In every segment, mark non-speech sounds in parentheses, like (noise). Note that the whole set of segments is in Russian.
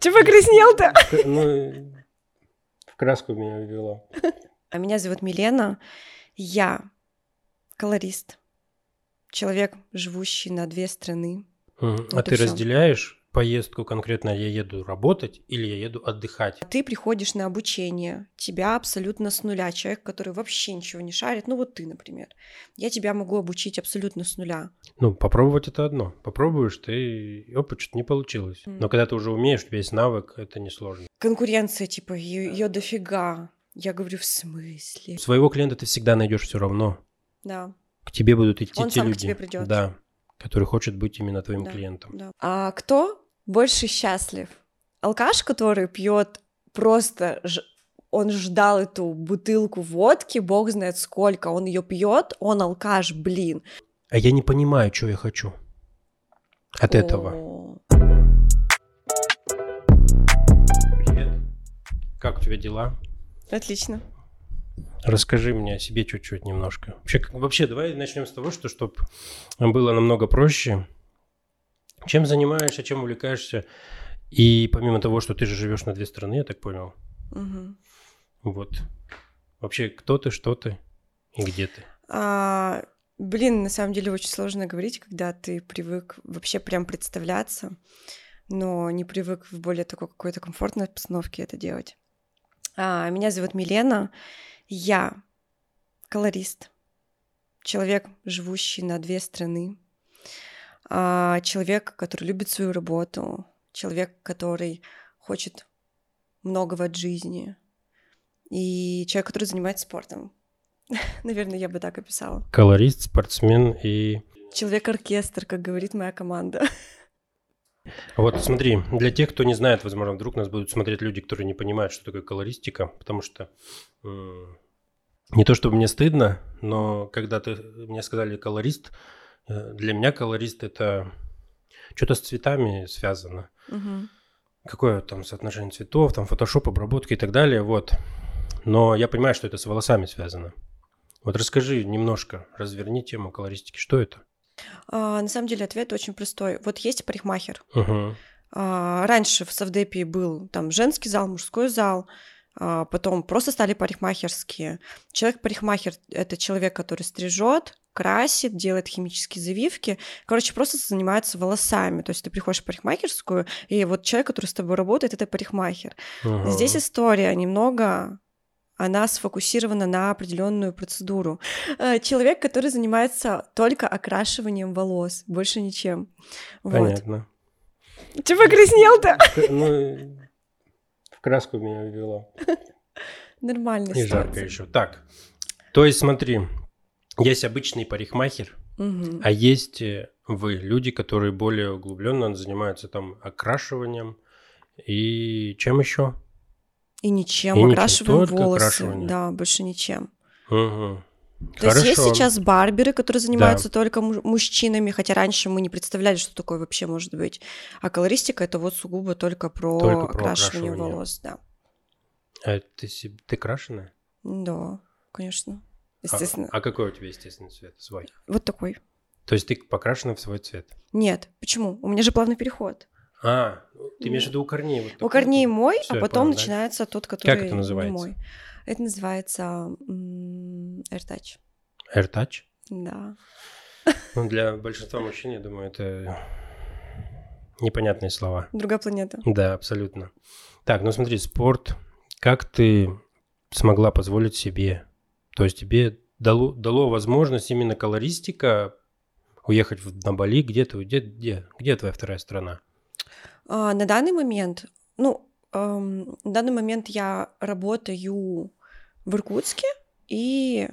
Че покраснел-то? Ну, в краску меня ввело. А меня зовут Милена. Я колорист. Человек, живущий на две страны. А ты разделяешь поездку конкретно, я еду работать или я еду отдыхать? Ты приходишь на обучение, тебя абсолютно с нуля, человек, который вообще ничего не шарит, ну вот ты, например. Я тебя могу обучить абсолютно с нуля. Ну, попробовать это одно. Попробуешь, ты опыт что-то не получилось. Мгм. Но когда ты уже умеешь, у тебя есть навык, это несложно. Конкуренция, типа, ее дофига. Я говорю, в смысле? Своего клиента ты всегда найдешь все равно. Да, К тебе будут идти Он те сам к люди, тебе придёт. да, который хочет быть именно твоим Да. клиентом. да. А кто больше счастлив? Алкаш, который пьет просто... ж- Он ждал эту бутылку водки, бог знает сколько, он ее пьет, он алкаш, блин. А я не понимаю, что я хочу от этого. О, Привет. Как у тебя дела? Отлично. Расскажи мне о себе чуть-чуть немножко. Вообще, вообще давай начнем с того, что чтобы было намного проще. Чем занимаешься, чем увлекаешься? И помимо того, что ты же живешь на две страны, я так понял. Мгм. Вот. Вообще, кто ты, что ты и где ты? А, блин, на самом деле очень сложно говорить, когда ты привык вообще прям представляться, но не привык в более такой какой-то комфортной обстановке это делать. А, меня зовут Милена, я колорист, человек, живущий на две страны, а, человек, который любит свою работу, человек, который хочет многого от жизни, и человек, который занимается спортом. (laughs) Наверное, я бы так описала. Колорист, спортсмен и... Человек-оркестр, как говорит моя команда. (laughs) Вот смотри, для тех, кто не знает, возможно, вдруг нас будут смотреть люди, которые не понимают, что такое колористика, потому что не то чтобы мне стыдно, но когда ты мне сказали колорист, для меня колорист это что-то с цветами связано. Мгм. Какое там соотношение цветов, там фотошоп, обработки и так далее, вот. Но я понимаю, что это с волосами связано. Вот расскажи немножко, разверни тему колористики. Что это? А, на самом деле ответ очень простой. Вот есть парикмахер. Угу. А, раньше в Савдепе был там женский зал, мужской зал. а, потом просто стали парикмахерские. Человек-парикмахер — это человек, который стрижет, красит, делает химические завивки. Короче, просто занимается волосами. То есть ты приходишь в парикмахерскую, и вот человек, который с тобой работает, это парикмахер. Здесь история немного она сфокусирована на определенную процедуру. Э, Человек, который занимается только окрашиванием волос, больше ничем. Вот. Понятно. Че покраснел-то? Ну, в краску меня ввело. (laughs) Нормально. И жарко еще. Так, то есть смотри, есть обычный парикмахер, а есть э, вы, люди, которые более углубленно занимаются там окрашиванием и чем еще? И ничем, И ничем, окрашиваем только волосы. Да, больше ничем. Угу. То есть есть сейчас барберы, которые занимаются только му- мужчинами, хотя раньше мы не представляли, что такое вообще может быть. А колористика это вот сугубо только про, Только про окрашивание окрашивание. волос, да. А ты, ты крашеная? Да, конечно. А- Естественно. А, какой у тебя естественный цвет свой? Вот такой. То есть ты покрашена в свой цвет? Нет, почему? У меня же плавный переход. А, ты имеешь в виду у корней? вот У корней мой, Всё, а потом понял, да. начинается тот, который это не называется? мой. Это называется AirTouch. AirTouch? Да. Ну, для большинства мужчин, я думаю, это непонятные слова. Другая планета. Да, абсолютно. Так, ну смотри, спорт. Как ты смогла позволить себе? То есть тебе дало, дало возможность именно колористика уехать в- на Бали? Где ты? Где, где, где твоя вторая страна? А, на данный момент, ну, эм, на данный момент я работаю в Иркутске и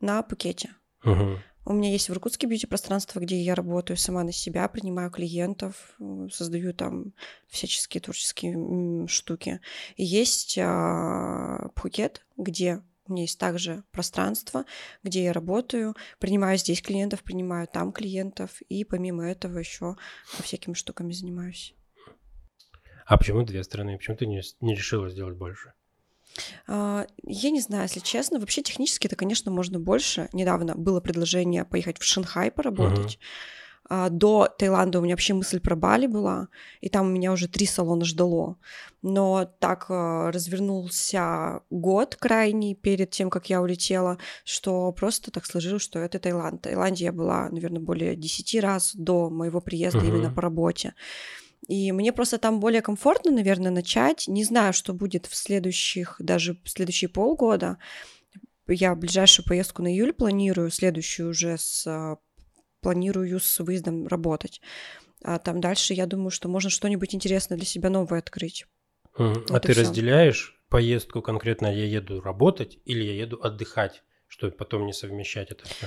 на Пукете. Мгм. У меня есть в Иркутске бьюти-пространство, где я работаю сама на себя, принимаю клиентов, э, создаю там всяческие творческие штуки. И есть а, Пхукет, где у меня есть также пространство, где я работаю, принимаю здесь клиентов, принимаю там клиентов, и помимо этого еще всякими штуками занимаюсь. А почему две страны? Почему ты не, не решила сделать больше? А, Я не знаю, если честно. Вообще технически это, конечно, можно больше. Недавно было предложение поехать в Шанхай поработать. а, до Таиланда у меня вообще мысль про Бали была, и там у меня уже три салона ждало. Но так а, развернулся год крайний перед тем, как я улетела, что просто так сложилось, что это Таиланд. В Таиланде я была, наверное, более 10 раз до моего приезда uh-huh. именно по работе. И мне просто там более комфортно, наверное, начать. Не знаю, что будет в следующих, даже в следующие полгода. Я ближайшую поездку на июль планирую, следующую уже с а, планирую с выездом работать. А там дальше, я думаю, что можно что-нибудь интересное для себя новое открыть. Mm. Вот а ты всё. разделяешь поездку конкретно, я еду работать или я еду отдыхать, чтобы потом не совмещать это все?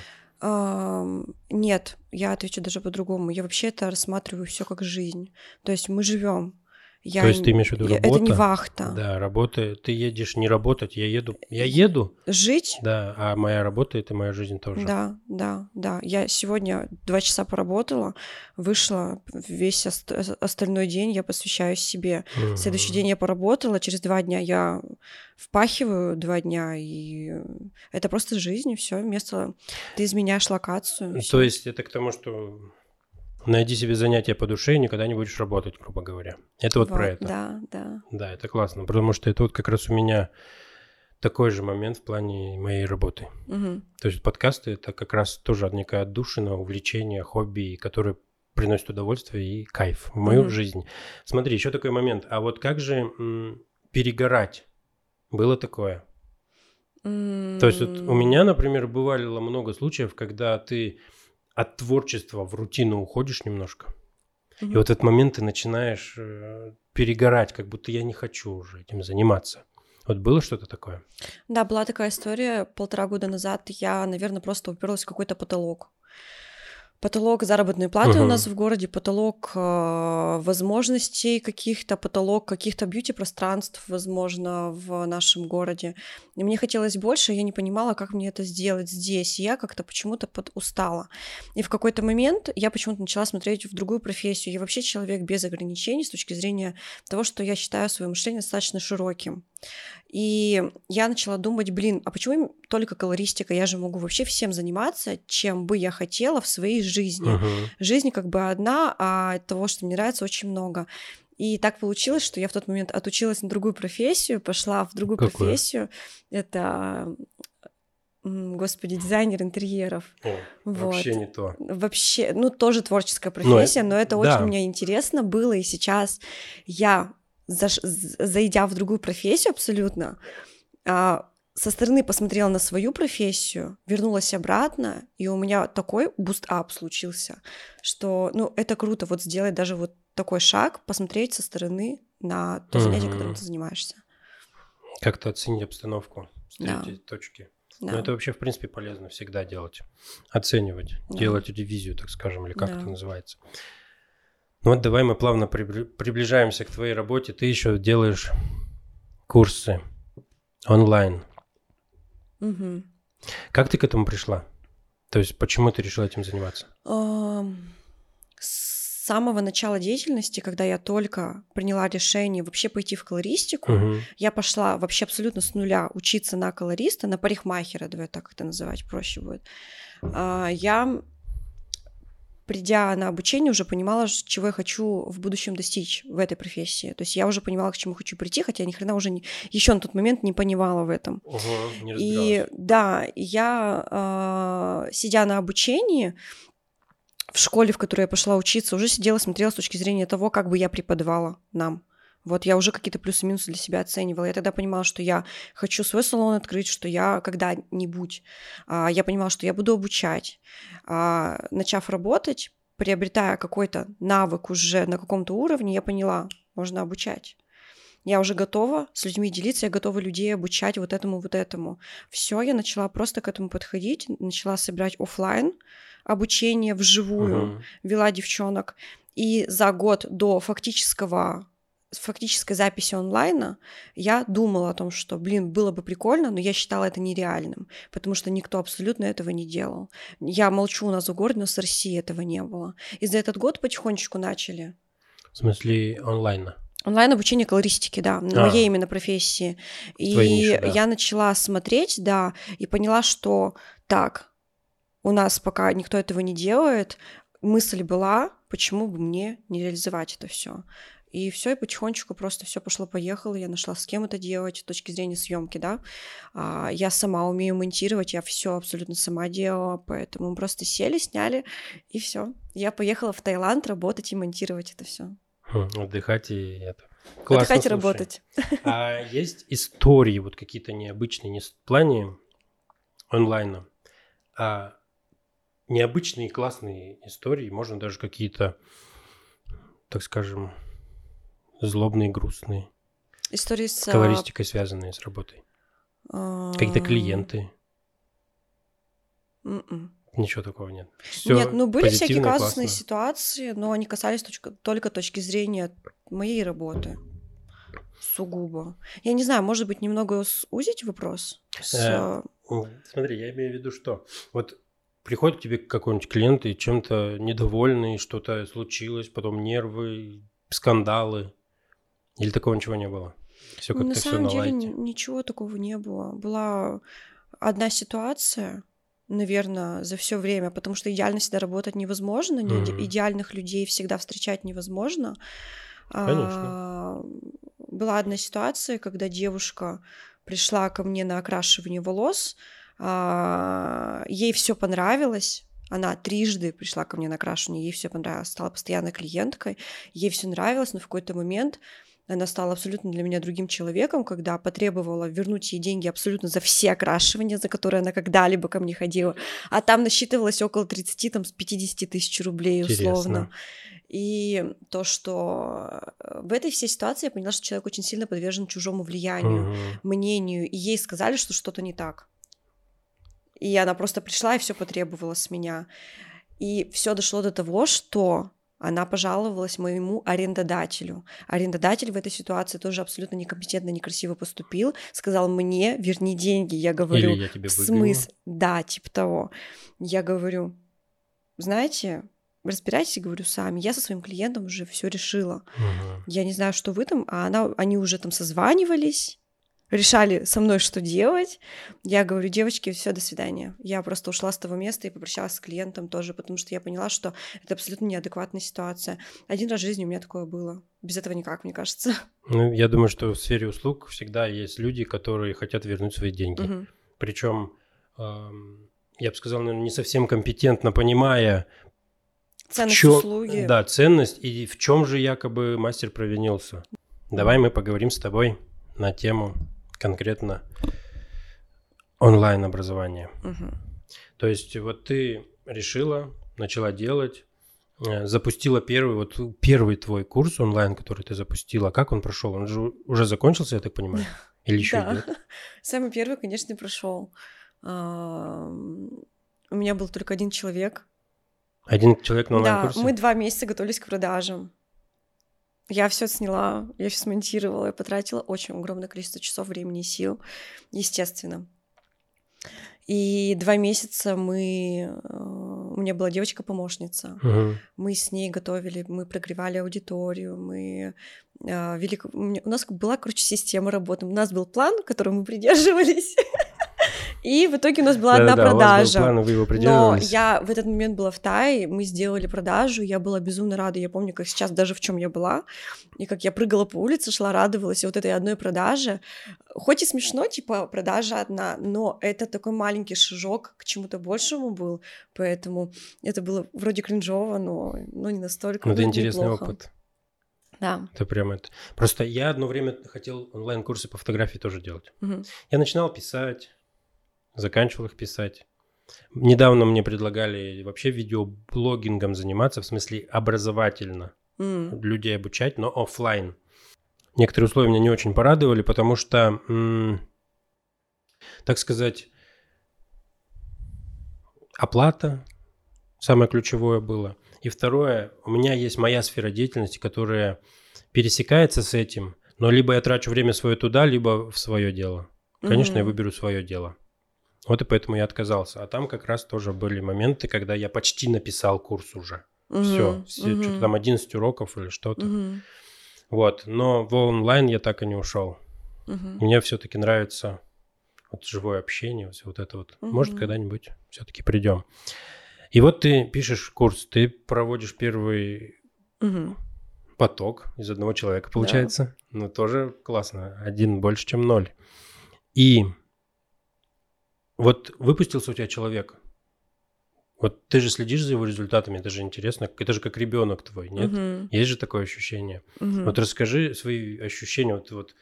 Нет, я отвечу даже по-другому. Я вообще это рассматриваю все как жизнь. То есть мы живем. Я, То есть ты имеешь в виду работа? Это не вахта. Да, работа. Ты едешь не работать, я еду. Я еду. Жить? Да, а моя работа это моя жизнь тоже. Да, да, да. Я сегодня два часа поработала, вышла, весь ост- остальной день я посвящаю себе. Mm-hmm. Следующий день я поработала, через два дня я впахиваю два дня, и это просто жизнь, и все. Вместо ты изменяешь локацию. То есть это к тому, что Найди себе занятие по душе и никогда не будешь работать, грубо говоря. Это вот, вот про это. Да, да. Да, это классно, потому что это вот как раз у меня такой же момент в плане моей работы. Угу. То есть подкасты это как раз тоже некая отдушина, увлечение, хобби, которое приносит удовольствие и кайф в мою угу. жизнь. Смотри, еще такой момент. А вот как же м, перегорать? Было такое? Mm. То есть вот у меня, например, бывало много случаев, когда ты от творчества в рутину уходишь немножко. Mm-hmm. И вот этот момент ты начинаешь э, перегорать, как будто я не хочу уже этим заниматься. Вот было что-то такое? Да, была такая история полтора года назад. Я, наверное, просто уперлась в какой-то потолок потолок заработной платы uh-huh. у нас в городе, потолок э, возможностей каких-то, потолок каких-то бьюти-пространств, возможно, в нашем городе. И мне хотелось больше, я не понимала, как мне это сделать здесь. И я как-то почему-то под устала. И в какой-то момент я почему-то начала смотреть в другую профессию. Я вообще человек без ограничений с точки зрения того, что я считаю свое мышление достаточно широким. И я начала думать, блин, а почему только колористика? Я же могу вообще всем заниматься, чем бы я хотела в своей жизни. Uh-huh. Жизнь как бы одна, а того, что мне нравится, очень много. И так получилось, что я в тот момент отучилась на другую профессию, пошла в другую Какую? профессию. Это господи, дизайнер интерьеров. О, вот. Вообще не то. Вообще, ну, тоже творческая профессия, но, но это да. очень мне интересно было, и сейчас я заш... зайдя в другую профессию абсолютно, а, со стороны посмотрела на свою профессию, вернулась обратно, и у меня такой boost-up случился, что, ну, это круто, вот сделать даже вот такой шаг, посмотреть со стороны на то занятие, mm-hmm. которым ты занимаешься. Как-то оценить обстановку с третьей да. точки. Да. Но это вообще, в принципе, полезно всегда делать. Оценивать, да. делать ревизию, так скажем, или как да. это называется. Ну вот давай мы плавно приближаемся к твоей работе. Ты еще делаешь курсы онлайн. Угу. Как ты к этому пришла? То есть почему ты решила этим заниматься? С самого начала деятельности, когда я только приняла решение вообще пойти в колористику, угу. я пошла вообще абсолютно с нуля учиться на колориста, на парикмахера, давай так это называть проще будет. А, я придя на обучение, уже понимала, чего я хочу в будущем достичь в этой профессии. То есть я уже понимала, к чему хочу прийти, хотя я ни хрена уже не, еще на тот момент не понимала в этом. Угу, не и да, я, э, сидя на обучении, в школе, в которой я пошла учиться, уже сидела, смотрела с точки зрения того, как бы я преподавала нам. Вот я уже какие-то плюсы-минусы для себя оценивала. Я тогда понимала, что я хочу свой салон открыть, что я когда-нибудь. А, я понимала, что я буду обучать. А, начав работать, приобретая какой-то навык уже на каком-то уровне, я поняла, можно обучать. Я уже готова с людьми делиться, я готова людей обучать вот этому, вот этому. Все, я начала просто к этому подходить, начала собирать офлайн обучение вживую, uh-huh. вела девчонок. И за год до фактического фактической записи онлайна я думала о том, что, блин, было бы прикольно, но я считала это нереальным, потому что никто абсолютно этого не делал. Я молчу у нас в городе, но с России этого не было. И за этот год потихонечку начали. В смысле онлайна? Онлайн обучение колористики, да, на а, моей именно профессии. И ниши, да. я начала смотреть, да, и поняла, что так, у нас пока никто этого не делает, мысль была, почему бы мне не реализовать это все. И все, и потихонечку просто все пошло-поехало. Я нашла, с кем это делать с точки зрения съемки, да. А, я сама умею монтировать, я все абсолютно сама делала, поэтому мы просто сели, сняли, и все. Я поехала в Таиланд работать и монтировать это все. Хм, отдыхать и это. Классно, Отдыхать и работать. (laughs) А есть истории вот какие-то необычные, не в плане онлайна, а необычные классные истории, можно даже какие-то, так скажем, злобные, грустные. Истории с... А, колористикой связанные с работой. Какие-то клиенты. Mm-mm. М-м. Ничего такого нет. Всё нет, ну были всякие казусные классно. ситуации, но они касались точка, только точки зрения моей работы. Сугубо. Я не знаю, может быть, немного сузить вопрос? С... Э, смотри, я имею в виду, что вот приходит к тебе какой-нибудь клиент и чем-то недовольный, что-то случилось, потом нервы, скандалы. Или такого ничего не было? Все как-то На самом деле ничего такого не было. Была одна ситуация, наверное, за все время, потому что идеально всегда работать невозможно, mm-hmm. идеальных людей всегда встречать невозможно. Конечно. А, была одна ситуация, когда девушка пришла ко мне на окрашивание волос, а, ей все понравилось, она трижды пришла ко мне на окрашивание, ей все понравилось, стала постоянной клиенткой, ей все нравилось, но в какой-то момент она стала абсолютно для меня другим человеком, когда потребовала вернуть ей деньги абсолютно за все окрашивания, за которые она когда-либо ко мне ходила. А там насчитывалось около 30, там, с 50 тысяч рублей условно. Интересно. И то, что э, в этой всей ситуации я поняла, что человек очень сильно подвержен чужому влиянию, угу. мнению, и ей сказали, что что-то не так. И она просто пришла и все потребовала с меня. И все дошло до того, что она пожаловалась моему арендодателю. Арендодатель в этой ситуации тоже абсолютно некомпетентно, некрасиво поступил. Сказал мне, верни деньги. Я говорю, Или я тебе в смысле? Да, типа того. Я говорю, знаете, разбирайтесь, говорю, сами. Я со своим клиентом уже все решила. Угу. Я не знаю, что вы там, а она, они уже там созванивались решали со мной, что делать. Я говорю, девочки, все, до свидания. Я просто ушла с того места и попрощалась с клиентом тоже, потому что я поняла, что это абсолютно неадекватная ситуация. Один раз в жизни у меня такое было. Без этого никак, мне кажется. Ну, я думаю, что в сфере услуг всегда есть люди, которые хотят вернуть свои деньги. Угу. Причем, эм, я бы сказал, наверное, не совсем компетентно понимая, ценность чё, услуги. Да, ценность и в чем же якобы мастер провинился. Давай мы поговорим с тобой на тему конкретно онлайн образование. Угу. То есть вот ты решила, начала делать, э, запустила первый вот первый твой курс онлайн, который ты запустила. Как он прошел? Он же уже закончился, я так понимаю, (laughs) или еще да. идет? (laughs) Самый первый, конечно, прошел. У меня был только один человек. Один человек на онлайн-курсе? Да, мы два месяца готовились к продажам. Я все сняла, я все смонтировала, я потратила очень огромное количество часов времени и сил, естественно. И два месяца мы... Э, у меня была девочка-помощница. Угу. Мы с ней готовили, мы прогревали аудиторию, мы э, вели... У нас была, короче, система работы. У нас был план, которому мы придерживались. (laughs) И в итоге у нас была одна продажа. План, вы его но я в этот момент была в Тае, мы сделали продажу, я была безумно рада. Я помню, как сейчас даже в чем я была, и как я прыгала по улице, шла, радовалась. И вот этой одной продаже, хоть и смешно, типа продажа одна, но это такой маленький шажок к чему-то большему был, поэтому это было вроде кринжово, но, но не настолько. Ну, это интересный неплохо. опыт. Да. Это прямо это. Просто я одно время хотел онлайн-курсы по фотографии тоже делать. Угу. Я начинал писать, заканчивал их писать. Недавно мне предлагали вообще видеоблогингом заниматься, в смысле образовательно. Mm. Людей обучать, но офлайн. Некоторые условия меня не очень порадовали, потому что, м- так сказать, оплата самое ключевое было. И второе, у меня есть моя сфера деятельности, которая пересекается с этим, но либо я трачу время свое туда, либо в свое дело. Конечно, mm-hmm. я выберу свое дело. Вот и поэтому я отказался. А там как раз тоже были моменты, когда я почти написал курс уже. Угу, все, все угу. что-то там 11 уроков или что-то. Угу. Вот, но в онлайн я так и не ушел. Угу. Мне все-таки нравится вот живое общение, все вот это вот. Угу. Может, когда-нибудь все-таки придем. И вот ты пишешь курс, ты проводишь первый Мгм. поток из одного человека, получается. Ну, тоже классно. Один больше, чем ноль. И вот выпустился у тебя человек. Вот ты же следишь за его результатами, это же интересно. Это же как ребенок твой, нет? Мгм. Есть же такое ощущение. Мгм. Вот расскажи свои ощущения. Вот, вот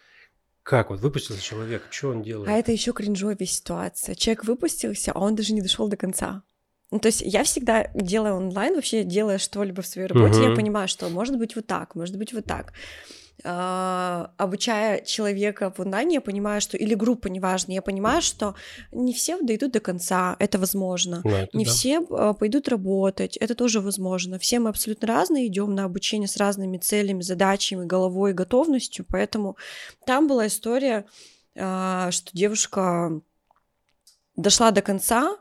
как вот выпустился человек, что он делает? А это еще кринжовая ситуация. Человек выпустился, а он даже не дошел до конца. Ну, то есть я всегда делая онлайн, вообще делая что-либо в своей работе, я Мгм. понимаю, что может быть вот так, может быть вот так. А, обучая человека в онлайне, я понимаю, что или группа, неважно, я понимаю, что не все дойдут до конца, это возможно. Ну, это Не да. все а, пойдут работать, это тоже возможно. Все мы абсолютно разные, идем на обучение с разными целями, задачами, головой, готовностью. Поэтому там была история, а, что девушка дошла до конца,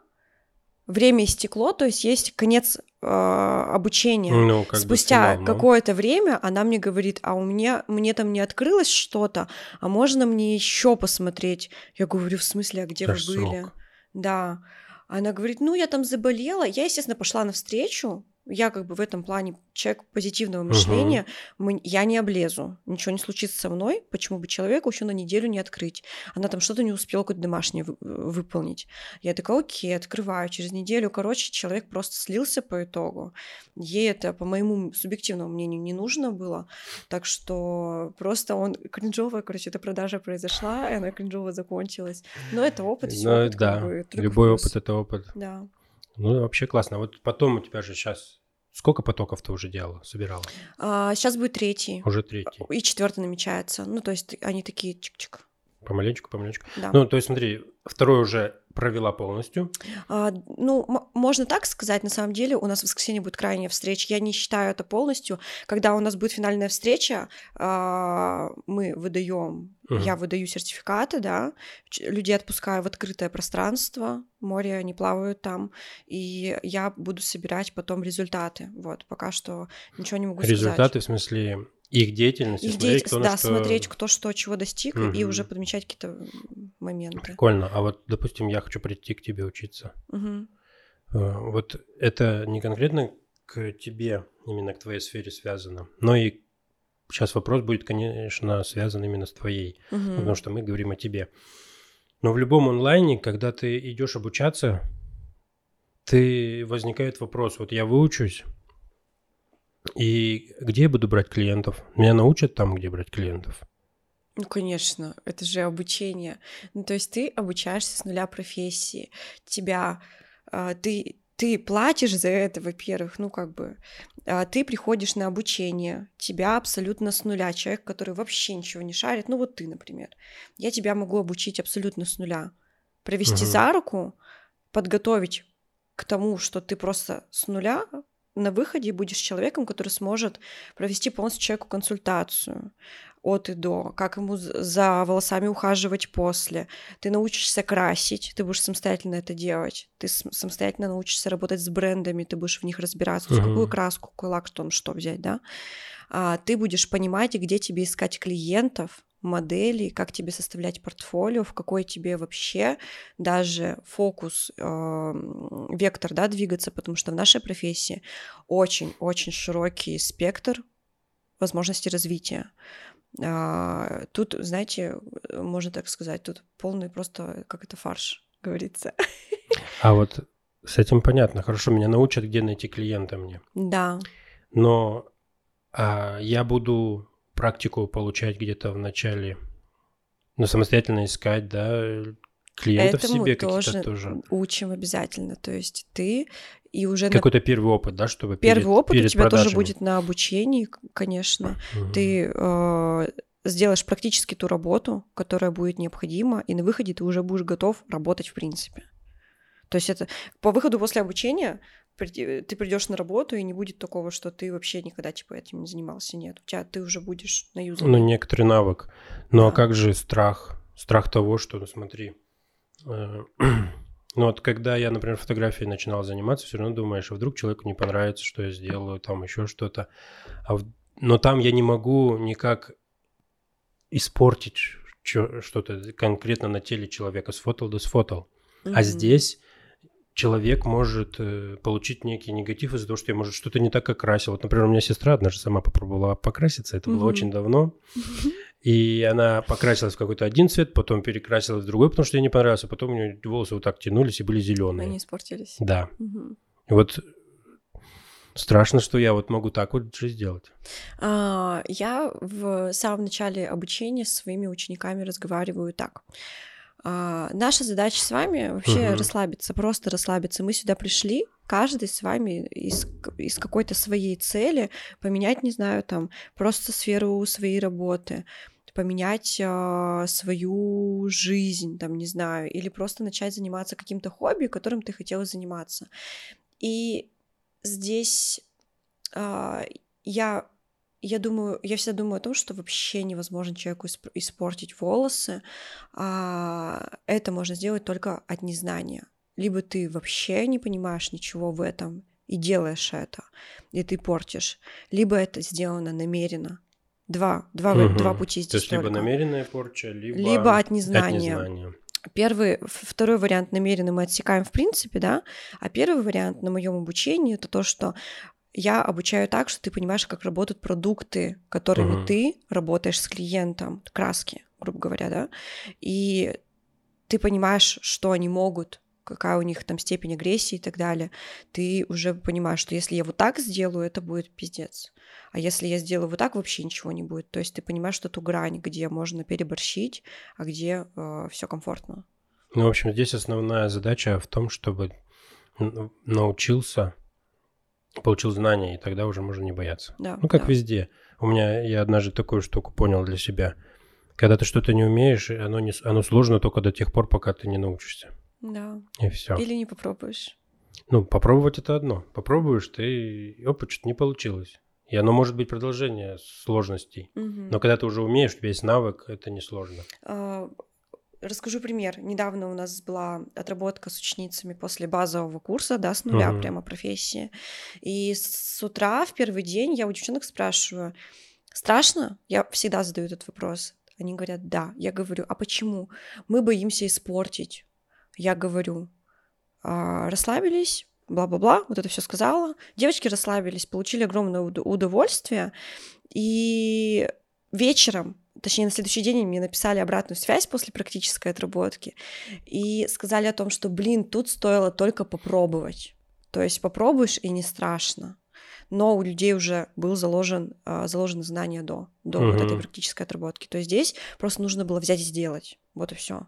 время истекло, то есть есть конец а, обучения. Ну, как бы Спустя финал, ну. какое-то время она мне говорит, а у меня мне там не открылось что-то, а можно мне еще посмотреть? Я говорю, в смысле, а где Даже вы были? срок. Да. Она говорит, ну я там заболела. Я, естественно, пошла навстречу. Я как бы в этом плане человек позитивного мышления. Мы- я не облезу. Ничего не случится со мной. Почему бы человеку еще на неделю не открыть? Она там что-то не успела какое-то домашнее вы- выполнить. Я такая, окей, открываю. Через неделю, короче, человек просто слился по итогу. Ей это, по моему субъективному мнению, не нужно было. Так что просто он кринжовая, короче, эта продажа произошла, и она кринжово закончилась. Но это опыт, Ну, опыт, как да, бы, только в любой плюс. опыт – это опыт. Да. Ну, вообще классно. Вот потом у тебя же сейчас... Сколько потоков ты уже делала, собирала? сейчас будет третий. Уже третий. И четвертый намечается. Ну, то есть они такие чик-чик. Помаленечку, помаленечку. Да. Ну, то есть смотри, второй уже провела полностью. А, ну, м- можно так сказать, на самом деле у нас в воскресенье будет крайняя встреча. Я не считаю это полностью. Когда у нас будет финальная встреча, а, мы выдаем, Мгм. я выдаю сертификаты, да, людей отпускаю в открытое пространство, море, они плавают там, и я буду собирать потом результаты. Вот, пока что ничего не могу сказать. Результаты, в смысле, их деятельности, Их смотреть, деятельность, кто да, что- смотреть, кто что, чего достиг, и Мгм. уже подмечать какие-то моменты. Прикольно. А вот, допустим, я хочу прийти к тебе учиться. Э, Вот это не конкретно к тебе, именно к твоей сфере связано, но и сейчас вопрос будет, конечно, связан именно с твоей, Мгм. потому что мы говорим о тебе. Но в любом онлайне, когда ты идешь обучаться, ты возникает вопрос, вот я выучусь, и где я буду брать клиентов? Меня научат там, где брать клиентов? Ну, конечно, это же обучение. Ну, то есть ты обучаешься с нуля профессии. Тебя, а, ты, ты платишь за это, во-первых, ну, как бы, а, ты приходишь на обучение, тебя абсолютно с нуля, человек, который вообще ничего не шарит, ну, вот ты, например. Я тебя могу обучить абсолютно с нуля. Провести Мгм. за руку, подготовить к тому, что ты просто с нуля на выходе будешь человеком, который сможет провести полностью человеку консультацию от и до, как ему за волосами ухаживать после. Ты научишься красить, ты будешь самостоятельно это делать. Ты сам- самостоятельно научишься работать с брендами, ты будешь в них разбираться, есть какую краску, какой лак, что, что взять, да. А, ты будешь понимать, где тебе искать клиентов, моделей, как тебе составлять портфолио, в какой тебе вообще даже фокус, э, вектор, да, двигаться, потому что в нашей профессии очень-очень широкий спектр возможностей развития. А, Тут, знаете, э, можно так сказать, тут полный просто, как это, фарш, говорится. (laughs) А вот с этим понятно. Хорошо, меня научат, где найти клиента мне. Да, Но а, я буду практику получать где-то в начале, ну, самостоятельно искать, да, клиентов этому себе тоже, тоже. учим обязательно. То есть ты и уже на Какой-то первый опыт, да, чтобы первый перед, опыт у перед тебя тоже продажами. будет на обучении, конечно. Мгм. Ты э, сделаешь практически ту работу, которая будет необходима, и на выходе ты уже будешь готов работать в принципе. То есть это по выходу после обучения ты придешь на работу, и не будет такого, что ты вообще никогда типа этим не занимался. Нет, у тебя ты уже будешь на юзере. Ну, некоторый навык. Ну, а Да. как же страх? Страх того, что, ну, смотри, э, (clears throat) ну, вот когда я, например, фотографией начинал заниматься, все равно думаешь, а вдруг человеку не понравится, что я сделаю, там еще что-то. А в- Но там я не могу никак испортить что-то конкретно на теле человека. Сфотал да сфотал. А Мгм. здесь человек может э, получить некий негатив из-за того, что я, может, что-то не так окрасил. Вот, например, у меня сестра одна же сама попробовала покраситься, это было очень давно, и она покрасилась в какой-то один цвет, потом перекрасилась в другой, потому что ей не понравился, потом у нее волосы вот так тянулись и были зеленые. Они испортились. Да. И вот страшно, что я вот могу так вот же сделать. А, Я в самом начале обучения со своими учениками разговариваю так. А, Наша задача с вами вообще Мгм. расслабиться, просто расслабиться. Мы сюда пришли, каждый с вами из, из какой-то своей цели поменять, не знаю, там, просто сферу своей работы, поменять а, свою жизнь, там, не знаю, или просто начать заниматься каким-то хобби, которым ты хотела заниматься. И здесь а, я я думаю, я всегда думаю о том, что вообще невозможно человеку исп- испортить волосы. А, это можно сделать только от незнания. Либо ты вообще не понимаешь ничего в этом и делаешь это, и ты портишь, либо это сделано намеренно. Два, два, Мгм. два пути То здесь есть либо только. намеренная порча, либо, Либо от от незнания. незнания. Первый, второй вариант намеренно мы отсекаем в принципе, да, а первый вариант на моем обучении это то, что я обучаю так, что ты понимаешь, как работают продукты, которыми Мгм. ты работаешь с клиентом, краски, грубо говоря, да, и ты понимаешь, что они могут, какая у них там степень агрессии и так далее. Ты уже понимаешь, что если я вот так сделаю, это будет пиздец. А если я сделаю вот так, вообще ничего не будет. То есть ты понимаешь, что ту грань, где можно переборщить, а где все комфортно. Ну, в общем, здесь основная задача в том, чтобы научился, получил знания, и тогда уже можно не бояться. Да, Ну, как да. везде. У меня я однажды такую штуку понял для себя. Когда ты что-то не умеешь, оно, не, оно сложно только до тех пор, пока ты не научишься. Да. И все. Или не попробуешь. Ну, попробовать это одно. Попробуешь, ты опыт что-то не получилось. И оно может быть продолжение сложностей. Мгм. Но когда ты уже умеешь, у тебя есть навык, это несложно. А, Расскажу пример. Недавно у нас была отработка с ученицами после базового курса, да, с нуля Мгм. прямо профессии. И с утра, в первый день, я у девчонок спрашиваю, страшно? Я всегда задаю этот вопрос. Они говорят, да. Я говорю, а почему? Мы боимся испортить. Я говорю, «А, расслабились, бла-бла-бла, вот это все сказала. Девочки расслабились, получили огромное уд- удовольствие. И вечером, точнее, на следующий день мне написали обратную связь после практической отработки и сказали о том, что, блин, тут стоило только попробовать. То есть попробуешь и не страшно. Но у людей уже был заложен, а, заложено знание до, до вот этой практической отработки. То есть здесь просто нужно было взять и сделать. Вот и все.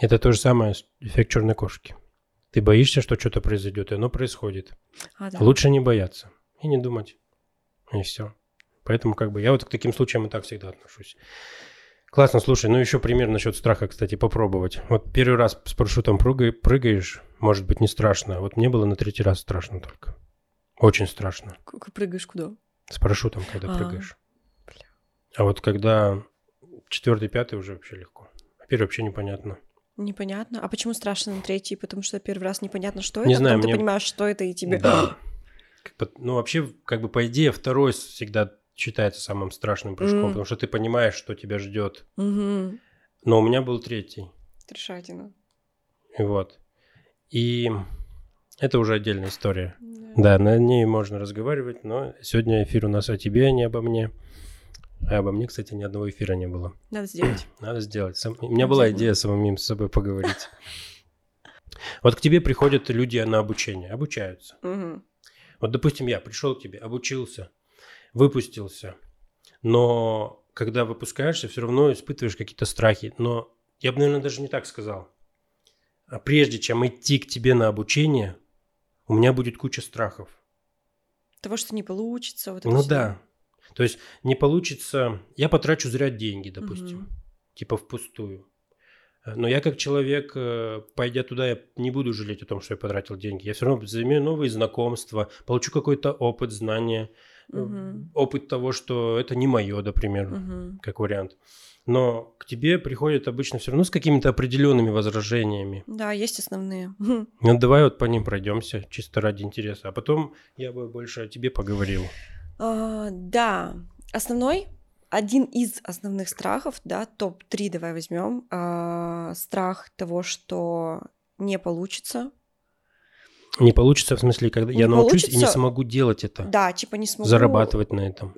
Это то же самое эффект черной кошки. Ты боишься, что что-то произойдет, и оно происходит. А, да. Лучше не бояться и не думать. И все. Поэтому как бы я вот к таким случаям и так всегда отношусь. Классно, слушай, ну еще пример насчет страха, кстати, попробовать. Вот первый раз с парашютом прыгай- прыгаешь, может быть, не страшно. Вот мне было на третий раз страшно только. Очень страшно. К- Прыгаешь куда? С парашютом, когда А, прыгаешь. бля. А вот когда четвертый, пятый уже вообще легко. А первый вообще непонятно. Непонятно. А почему страшно на третий? Потому что первый раз непонятно, что Не это, а знаю, потом мне- ты понимаешь, что это, и тебе... Да. Ну, вообще, как бы по идее, второй всегда считается самым страшным прыжком, Мгм. потому что ты понимаешь, что тебя ждет. Угу. Но у меня был третий. Трешатина. И вот. И это уже отдельная история. Да, на ней можно разговаривать, но сегодня эфир у нас о тебе, а не обо мне. А обо мне, кстати, ни одного эфира не было. (clears throat) Надо сделать. (clears throat) Надо сделать. Сам- У меня была идея самим с собой поговорить. (laughs) Вот к тебе приходят люди на обучение, обучаются. Мгм. Вот, допустим, я пришел к тебе, обучился, выпустился, но когда выпускаешься, все равно испытываешь какие-то страхи. Но я бы, наверное, даже не так сказал. А прежде чем идти к тебе на обучение, у меня будет куча страхов. Того, что не получится. Вот ну всё. да. То есть не получится, я потрачу зря деньги, допустим, Мгм. типа впустую. Э, Но я как человек, э, пойдя туда, я не буду жалеть о том, что я потратил деньги. Я все равно займу новые знакомства, получу какой-то опыт, знания, Мгм. опыт того, что это не мое, например, Мгм. как вариант. Но к тебе приходят обычно все равно с какими-то определенными возражениями. Да, есть основные. Ну, давай вот по ним пройдемся, чисто ради интереса. А потом я бы больше о тебе поговорил. А, Да, основной, один из основных страхов, да, топ-3 давай возьмем. Страх того, что не получится, Не получится, в смысле, когда Не я научусь и не получится. смогу делать это, Да, типа не смогу... зарабатывать на этом.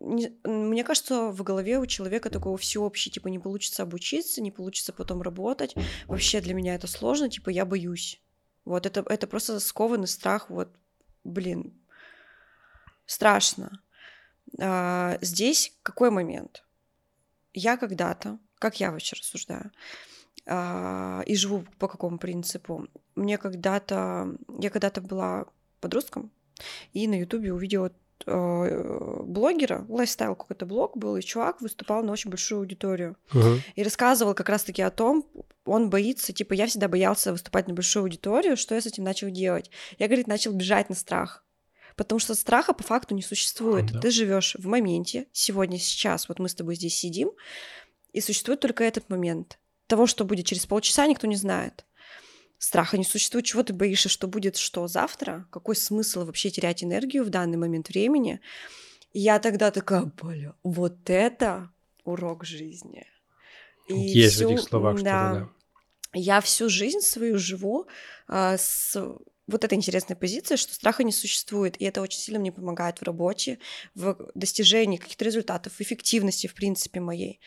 не- мне кажется, в голове у человека такого всеобщий, типа, не получится обучиться, не получится потом работать. Вообще для меня это сложно, типа, я боюсь. Вот это, это просто скованный страх, вот, блин, страшно. А, здесь какой момент? Я когда-то, как я вообще рассуждаю, и живу по какому принципу? Мне когда-то, я когда-то была подростком, и на Ютубе увидела э, блогера, лайфстайл какой-то блог был, и чувак выступал на очень большую аудиторию. Мгм. И рассказывал как раз-таки о том, он боится, типа, я всегда боялся выступать на большую аудиторию, что я с этим начал делать? Я, говорит, начал бежать на страх. Потому что страха по факту не существует. Да. Ты живешь в моменте, сегодня, сейчас, вот мы с тобой здесь сидим, и существует только этот момент. Того, что будет через полчаса, никто не знает. Страха не существует. Чего ты боишься, что будет что завтра? Какой смысл вообще терять энергию в данный момент времени? И я тогда такая, бля, вот это урок жизни. И Есть в всю- этих словах что-то, да. Я всю жизнь свою живу а, с вот этой интересной позиции, что страха не существует, и это очень сильно мне помогает в работе, в достижении каких-то результатов, в эффективности, в принципе, моей.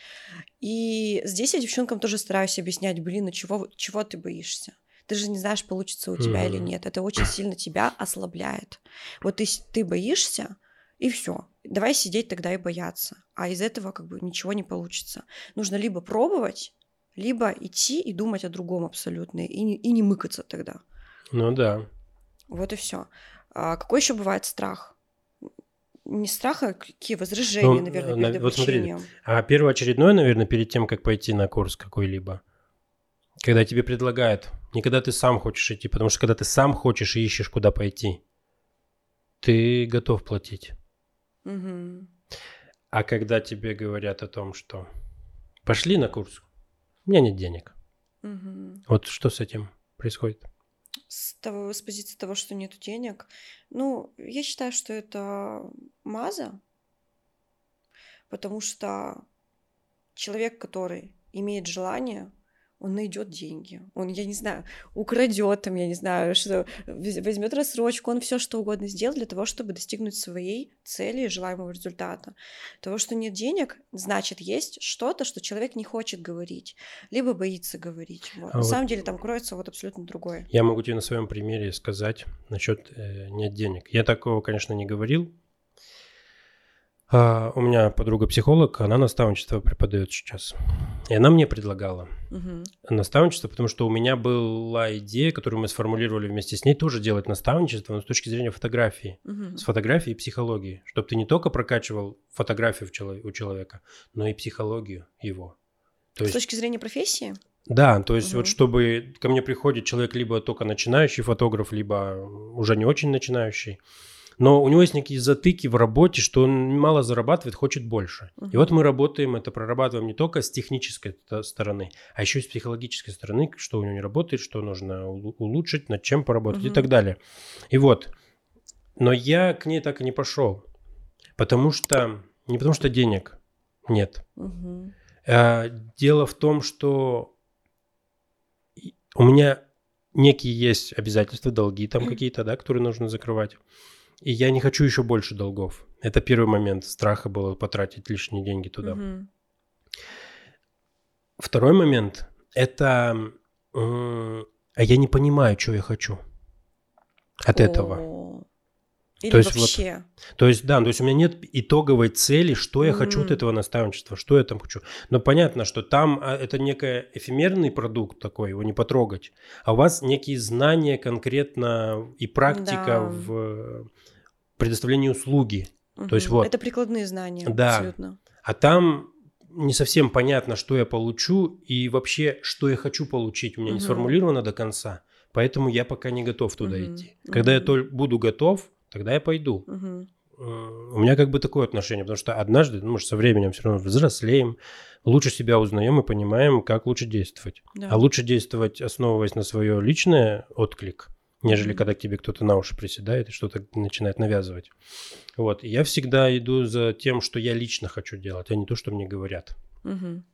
И здесь я девчонкам тоже стараюсь объяснять, блин, ну чего, чего ты боишься? Ты же не знаешь, получится у тебя или нет. Это очень сильно тебя ослабляет. Вот ты, ты боишься, и все. Давай сидеть тогда и бояться. А из этого как бы ничего не получится. Нужно либо пробовать, либо идти и думать о другом абсолютно, и не, и не мыкаться тогда. Ну да. Вот и все. какой еще бывает страх? Не страх, а какие возражения, Ну, наверное, на- перед вот смотри. А первоочередное, наверное, перед тем, как пойти на курс какой-либо, когда тебе предлагают, не когда ты сам хочешь идти, потому что когда ты сам хочешь и ищешь, куда пойти, ты готов платить. Мгм. А когда тебе говорят о том, что пошли на курс, у меня нет денег. Мгм. Вот что с этим происходит? С, того, с позиции того, что нет денег, ну, я считаю, что это маза, потому что человек, который имеет желание, он найдет деньги. Он, я не знаю, украдет там, я не знаю, что возьмет рассрочку, он все что угодно сделает для того, чтобы достигнуть своей цели и желаемого результата. Того, что нет денег, значит, есть что-то, что человек не хочет говорить, либо боится говорить. Вот. А На вот- самом деле там кроется вот абсолютно другое. Я могу тебе на своем примере сказать насчет э, нет денег. Я такого, конечно, не говорил. А, у меня подруга психолог, она наставничество преподает сейчас. И она мне предлагала Мгм. наставничество, потому что у меня была идея, которую мы сформулировали вместе с ней, тоже делать наставничество, но с точки зрения фотографии. Мгм. С фотографией и психологии. Чтобы ты не только прокачивал фотографию в чело- у человека, но и психологию его. То С есть точки зрения профессии? да, то есть вот Мгм. чтобы ко мне приходит человек либо только начинающий фотограф, либо уже не очень начинающий, но у него есть некие затыки в работе, что он мало зарабатывает, хочет больше. И Мгм. вот мы работаем, это прорабатываем не только с технической стороны, а еще и с психологической стороны, что у него не работает, что нужно улу- улучшить, над чем поработать и Мгм. так далее. И вот, но я к ней так и не пошел, потому что, не потому что денег нет, Мгм. а, Дело в том, что и- у меня некие есть обязательства, долги там какие-то, да, которые нужно закрывать. И я не хочу еще больше долгов. Это первый момент страха было потратить лишние деньги туда. Мгм. Второй момент – это а я не понимаю, что я хочу от этого. О. Или То есть вот вообще. То есть, да, то есть у меня нет итоговой цели, что я хочу от этого наставничества, что я там хочу. Но понятно, что там а, это некий эфемерный продукт такой, его не потрогать. А у вас некие знания конкретно и практика Да. в предоставлении услуги. То есть вот. Это прикладные знания, Да. абсолютно. А там не совсем понятно, что я получу и вообще, что я хочу получить. У меня не Мгм. сформулировано до конца. Поэтому я пока не готов туда Мгм. идти. Когда я Мгм. толь- буду готов, тогда я пойду. Э, у меня как бы такое отношение, потому что однажды, ну, мы же со временем все равно взрослеем, лучше себя узнаем и понимаем, как лучше действовать. Да. А лучше действовать, основываясь на свое личное отклик, нежели когда к тебе кто-то на уши приседает и что-то начинает навязывать. Вот. И Я всегда иду за тем, что я лично хочу делать, а не то, что мне говорят. Мгм.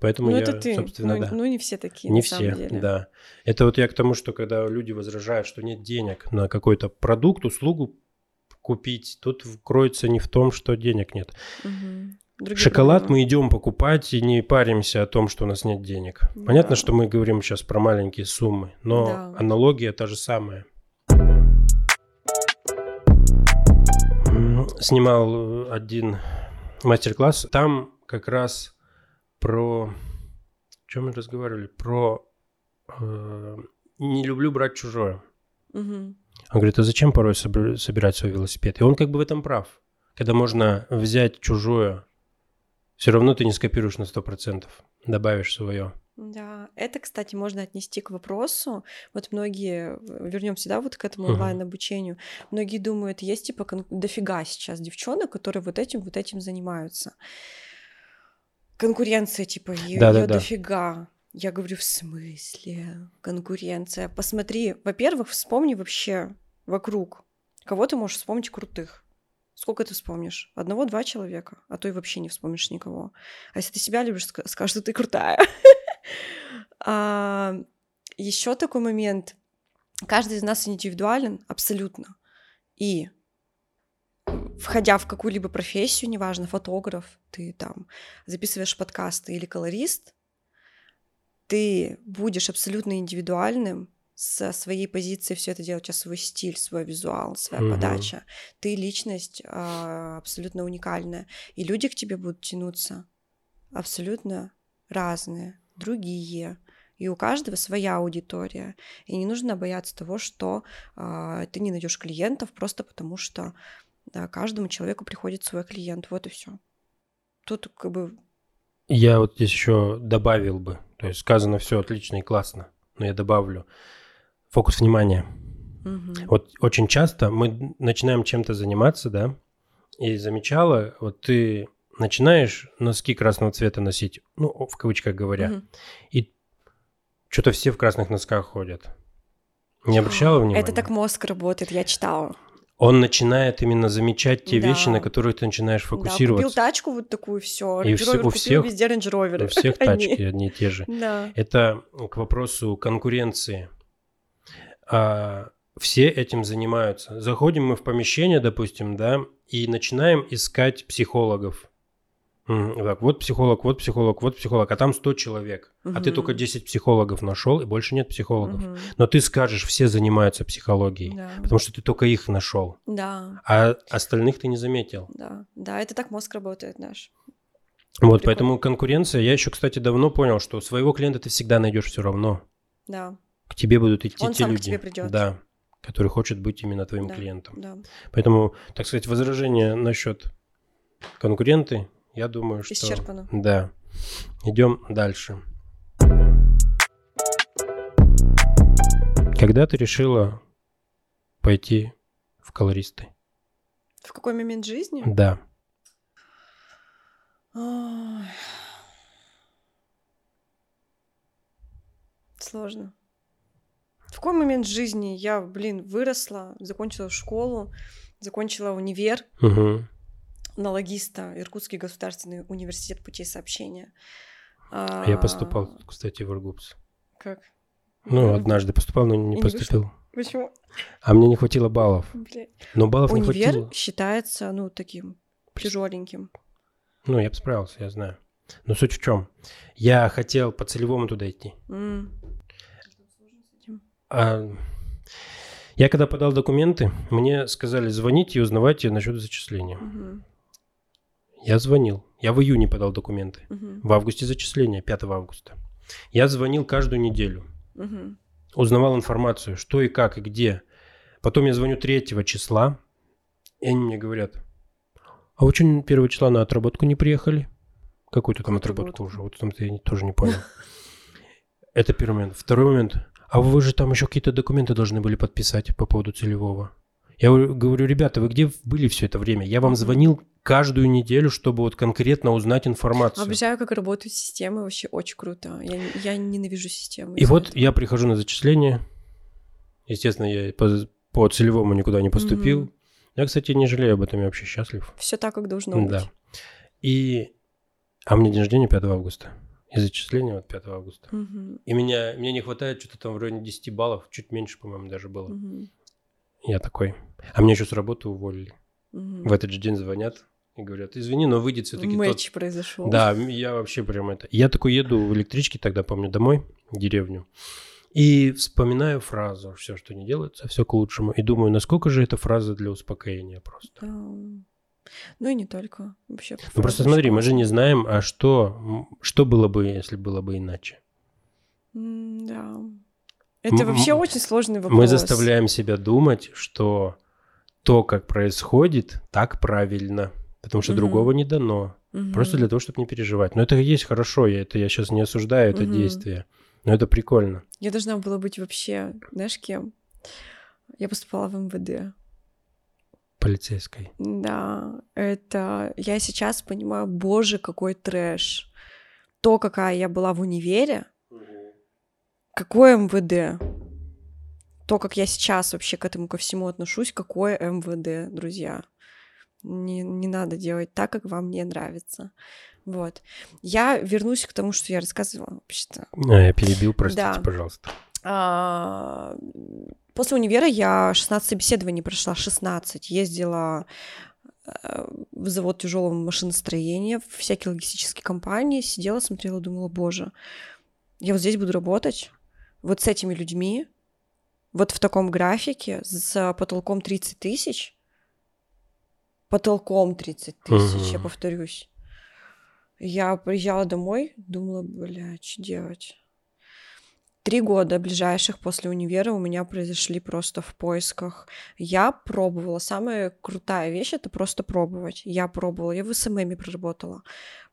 Поэтому ну, я, это ты. собственно, ну, да. ну, не все такие, Не все, деле. да. Это вот я к тому, что когда люди возражают, что нет денег на какой-то продукт, услугу купить, тут кроется не в том, что денег нет. Мгм. Другие Шоколад проблемы. мы идем покупать и не паримся о том, что у нас нет денег. Понятно, Да. что мы говорим сейчас про маленькие суммы, но Да. аналогия та же самая. Снимал э, один мастер-класс. Там как раз про... О чем мы разговаривали? Про... э, не люблю брать чужое. Мгм. Он говорит, а зачем порой собирать свой велосипед? И он как бы в этом прав. Когда можно взять чужое, все равно ты не скопируешь на 100%, добавишь свое. Да, это, кстати, можно отнести к вопросу. Вот многие, вернемся, да, вот к этому онлайн-обучению. Многие думают, есть типа кон- дофига сейчас девчонок, которые вот этим, вот этим занимаются. Конкуренция, типа, ее дофига. Я говорю, в смысле конкуренция? Посмотри, во-первых, вспомни вообще вокруг. Кого ты можешь вспомнить крутых? Сколько ты вспомнишь? Одного-два человека, а то и вообще не вспомнишь никого. А если ты себя любишь, ска- скажешь, что ты крутая. (laughs) Еще такой момент. Каждый из нас индивидуален абсолютно. И входя в какую-либо профессию, неважно, фотограф, ты там записываешь подкасты или колорист, ты будешь абсолютно индивидуальным со своей позиции все это делать, у тебя свой стиль, свой визуал, своя Мгм. подача. Ты личность а, абсолютно уникальная. И люди к тебе будут тянуться абсолютно разные, другие. И у каждого своя аудитория. И не нужно бояться того, что а, ты не найдешь клиентов просто потому, что да, каждому человеку приходит свой клиент. Вот и все. Тут как бы Я вот здесь еще добавил бы, то есть сказано все отлично и классно, но я добавлю фокус внимания. мгм. Вот очень часто мы начинаем чем-то заниматься, да, и замечала, вот ты начинаешь носки красного цвета носить, ну, в кавычках говоря, Мгм. и что-то все в красных носках ходят. Не обращала внимания? Это так мозг работает, я читала. Он начинает именно замечать те Да. вещи, на которые ты начинаешь Да, купил фокусироваться. тачку вот такую, все. И все- у всех- везде Rover. У всех (laughs) тачки одни и те же. Да. Это к вопросу конкуренции. А, все этим занимаются. Заходим мы в помещение, допустим, да, и начинаем искать психологов. М, Так, вот психолог, вот психолог, вот психолог, а там 100 человек. А ты только 10 психологов нашел, и больше нет психологов. Мгм. Но ты скажешь, все занимаются психологией, Да. потому что ты только их нашел, Да, а остальных ты не заметил. да, да, это так мозг работает наш. Вот, Прикольно. поэтому конкуренция. Я еще, кстати, давно понял, что своего клиента ты всегда найдешь все равно. Да, К тебе будут идти Он те сам к люди, тебе придёт. да, который хочет быть именно твоим Да. клиентом. да. Поэтому, так сказать, возражение насчет конкуренты, я думаю, что Исчерпано. да. Идем дальше. Когда ты решила пойти в колористы? В какой момент жизни? Да. Ой. Сложно. В какой момент жизни я, блин, выросла, закончила школу, закончила универ Мгм. на логиста, Иркутский государственный университет путей сообщения. А Я А, поступал, кстати, в Иргупс. Как? Ну, однажды поступал, но И не не поступил. Почему? А мне не хватило баллов. Блядь. Но баллов не Универ хватило. считается, ну, таким тяжеленьким. Ну, я бы справился, я знаю. Но суть в чем? Я хотел по целевому туда идти. М. А я когда подал документы, мне сказали, звоните и узнавайте насчет зачисления. Мгм. Я звонил. Я в июне подал документы. Мгм. В августе зачисление, 5 августа. Я звонил каждую неделю. Мгм. Узнавал информацию, что и как, и где. Потом я звоню 3 числа, и они мне говорят, а вы что 1 числа на отработку не приехали? Какую-то там отработку уже, вот там я не- тоже не понял. (laughs) Это первый момент. Второй момент. А вы же там еще какие-то документы должны были подписать по поводу целевого. Я говорю- ребята, вы где были все это время? Я вам звонил каждую неделю, чтобы вот конкретно узнать информацию. Обожаю, как работают системы, вообще очень круто. Я, я ненавижу системы. И вот этого. я прихожу на зачисление. Естественно, я по, по целевому никуда не поступил. Мгм. Я, кстати, не жалею об этом, я вообще счастлив. Все так, как должно Да. быть. И... А мне день рождения 5 августа. И зачисление вот 5 августа. Мгм. И меня, мне не хватает что-то там в районе 10 баллов, чуть меньше, по-моему, даже было. Мгм. Я такой. А мне еще с работы уволили. Мгм. В этот же день звонят и говорят, извини, но выйдет все-таки тот... Матч произошел. Да, я вообще прям это... Я такой еду в электричке тогда, помню, домой, в деревню. И вспоминаю фразу «все, что не делается, все к лучшему». И думаю, насколько же эта фраза для успокоения просто. Да. Ну и не только. Вообще. Ну просто смотри, мы же не знаем, а что, что было бы, если было бы иначе. М, Да. Это М- вообще очень сложный вопрос. Мы заставляем себя думать, что то, как происходит, так правильно, потому что Мгм. другого не дано. Мгм. Просто для того, чтобы не переживать. Но это и есть хорошо, я, это я сейчас не осуждаю это Мгм. действие. Но это прикольно. Я должна была быть вообще, знаешь, кем? Я поступала в МВД. Полицейской. Да, это... Я сейчас понимаю, боже, какой трэш. То, какая я была в универе, какое МВД. То, как я сейчас вообще к этому ко всему отношусь, какое МВД, друзья. Не, не надо делать так, как вам не нравится. Вот. Я вернусь к тому, что я рассказывала вообще-то. А, я перебил, простите, Да. пожалуйста. А, После универа я 16 собеседований прошла, 16. Ездила э, в завод тяжелого машиностроения, в всякие логистические компании, сидела, смотрела, думала, боже, я вот здесь буду работать, вот с этими людьми, вот в таком графике, с потолком 30 тысяч, потолком 30 тысяч, я повторюсь. Я приезжала домой, думала, бля, что делать? Три года ближайших после универа у меня произошли просто в поисках. Я пробовала. Самая крутая вещь — это просто пробовать. Я пробовала. Я в СММе проработала.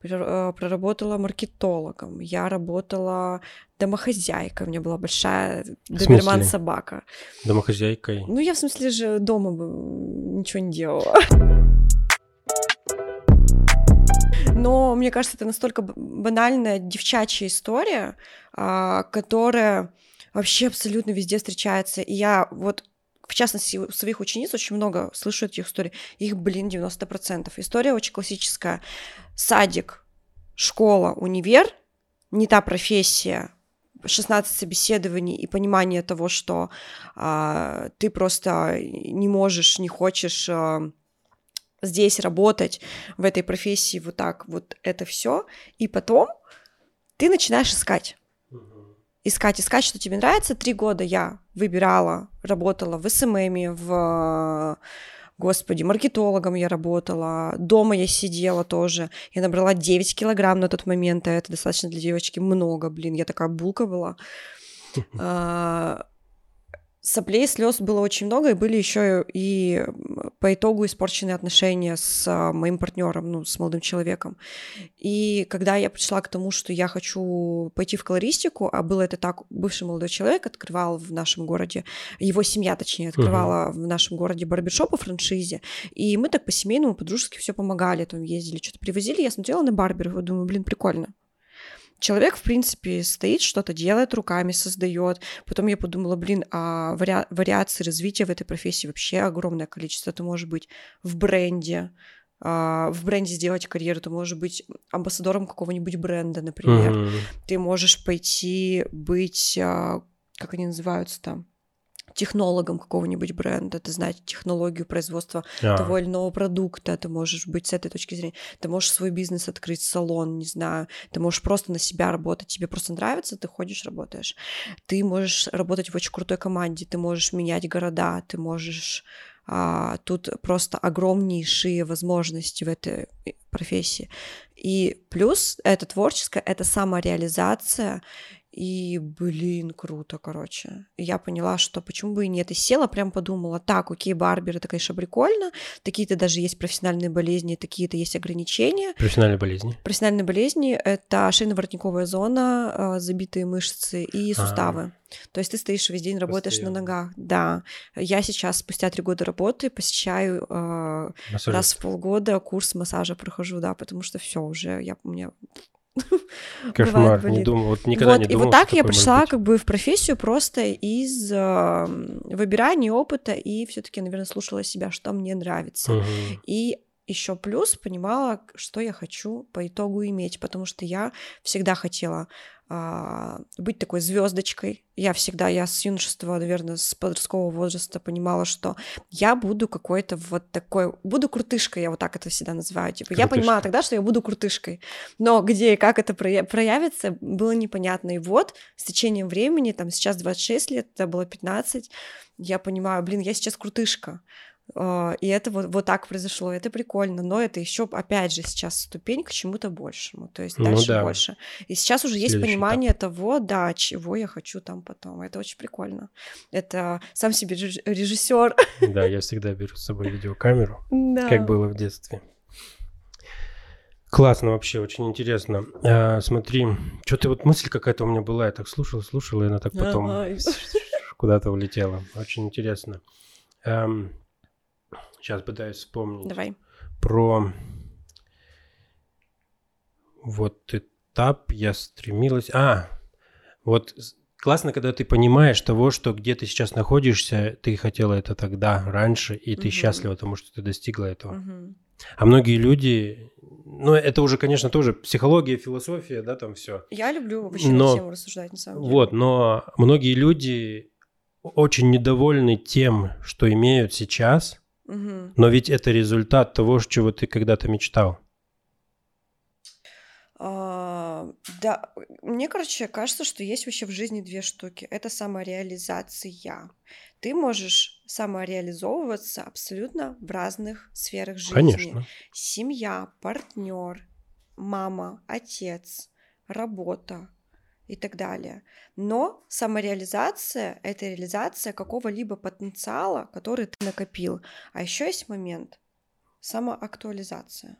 Прор- э, Проработала маркетологом. Я работала домохозяйкой. У меня была большая доберман-собака. Домохозяйкой. Ну, я в смысле же дома ничего не делала. Но мне кажется, это настолько банальная девчачья история, а, которая вообще абсолютно везде встречается. И я вот, в частности, у своих учениц очень много слышу этих историй. Их, блин, 90%. История очень классическая. Садик, школа, универ, не та профессия, 16 собеседований и понимание того, что а, ты просто не можешь, не хочешь а, здесь работать, в этой профессии, вот так, вот это все. И потом ты начинаешь искать. Искать, искать, что тебе нравится. Три года я выбирала, работала в СММе, в Господи, маркетологом я работала, дома я сидела тоже. Я набрала 9 килограмм на тот момент, а это достаточно для девочки много, блин, я такая булка была. (laughs) Соплей, слез было очень много, и были еще и по итогу испорченные отношения с а, моим партнером, ну, с молодым человеком. И когда я пришла к тому, что я хочу пойти в колористику, а было это так, бывший молодой человек открывал в нашем городе, его семья, точнее, открывала в нашем городе барбершоп по франшизе, и мы так по-семейному, по-дружески все помогали, там ездили, что-то привозили, я смотрела на барберов думаю, блин, прикольно. Человек, в принципе, стоит, что-то делает, руками создает. Потом я подумала, блин, а вари... вариаций развития в этой профессии вообще огромное количество. Это может быть в бренде, а, в бренде сделать карьеру, ты можешь быть амбассадором какого-нибудь бренда, например. Мгм. Ты можешь пойти быть, а, как они называются там, технологом какого-нибудь бренда, ты знать технологию производства А, того или иного продукта, ты можешь быть с этой точки зрения, ты можешь свой бизнес открыть, салон, не знаю, ты можешь просто на себя работать, тебе просто нравится, ты ходишь, работаешь. Ты можешь работать в очень крутой команде, ты можешь менять города, ты можешь... а, тут просто огромнейшие возможности в этой э, профессии. И плюс это творческое, это самореализация, и, блин, круто, короче. Я поняла, что почему бы и нет. И села, прям подумала, так, окей, барбер, это, конечно, прикольно. Такие-то даже есть профессиональные болезни, такие-то есть ограничения. Профессиональные болезни. Профессиональные болезни — это шейно-воротниковая зона, а, забитые мышцы и суставы. То есть ты стоишь весь день, работаешь на Постоянно. ногах. Да. Я сейчас, спустя три года работы, посещаю а, Массажист. раз в полгода курс массажа прохожу, да, потому что все уже, я, у меня (laughs) Кошмар, бывает, не думал, вот никогда вот, не и думал, вот так я пришла как бы в профессию просто из э, выбирания опыта и все-таки, наверное, слушала себя, что мне нравится. Мгм. И еще плюс понимала, что я хочу по итогу иметь, потому что я всегда хотела а, быть такой звездочкой. Я всегда, я с юношества, наверное, с подросткового возраста понимала, что я буду какой-то вот такой, буду крутышкой, я вот так это всегда называю. Типа, я понимала тогда, что я буду крутышкой, но где и как это проявится, было непонятно. И вот с течением времени, там сейчас 26 лет, это было 15, я понимаю, блин, я сейчас крутышка. А, и это вот, вот так произошло, это прикольно, но это еще, опять же, сейчас ступень к чему-то большему, то есть ну, дальше да. больше. И сейчас уже есть понимание этап. того, да, чего я хочу там потом. Это очень прикольно. Это сам себе режиссер. Да, я всегда беру с собой видеокамеру, да. как было в детстве. Классно вообще, очень интересно. А, смотри, что-то вот мысль какая-то у меня была, я так слушала, слушала, и она так потом (laughs) куда-то улетела. Очень интересно. Сейчас пытаюсь вспомнить. Давай. Про вот этап я стремилась... А, вот классно, когда ты понимаешь того, что где ты сейчас находишься, ты хотела это тогда, раньше, и ты угу. счастлива тому, что ты достигла этого. Угу. А многие люди, ну, это уже, конечно, тоже психология, философия, да, там все. Я люблю вообще но, на тему рассуждать, на самом деле. Вот, но многие люди очень недовольны тем, что имеют сейчас, Угу. Но ведь это результат того, чего ты когда-то мечтал. А, да, мне, короче, кажется, что есть вообще в жизни две штуки. Это самореализация. Ты можешь самореализовываться абсолютно в разных сферах жизни. Конечно. Семья, партнер, мама, отец, работа, и так далее. Но самореализация — это реализация какого-либо потенциала, который ты накопил. А еще есть момент — самоактуализация.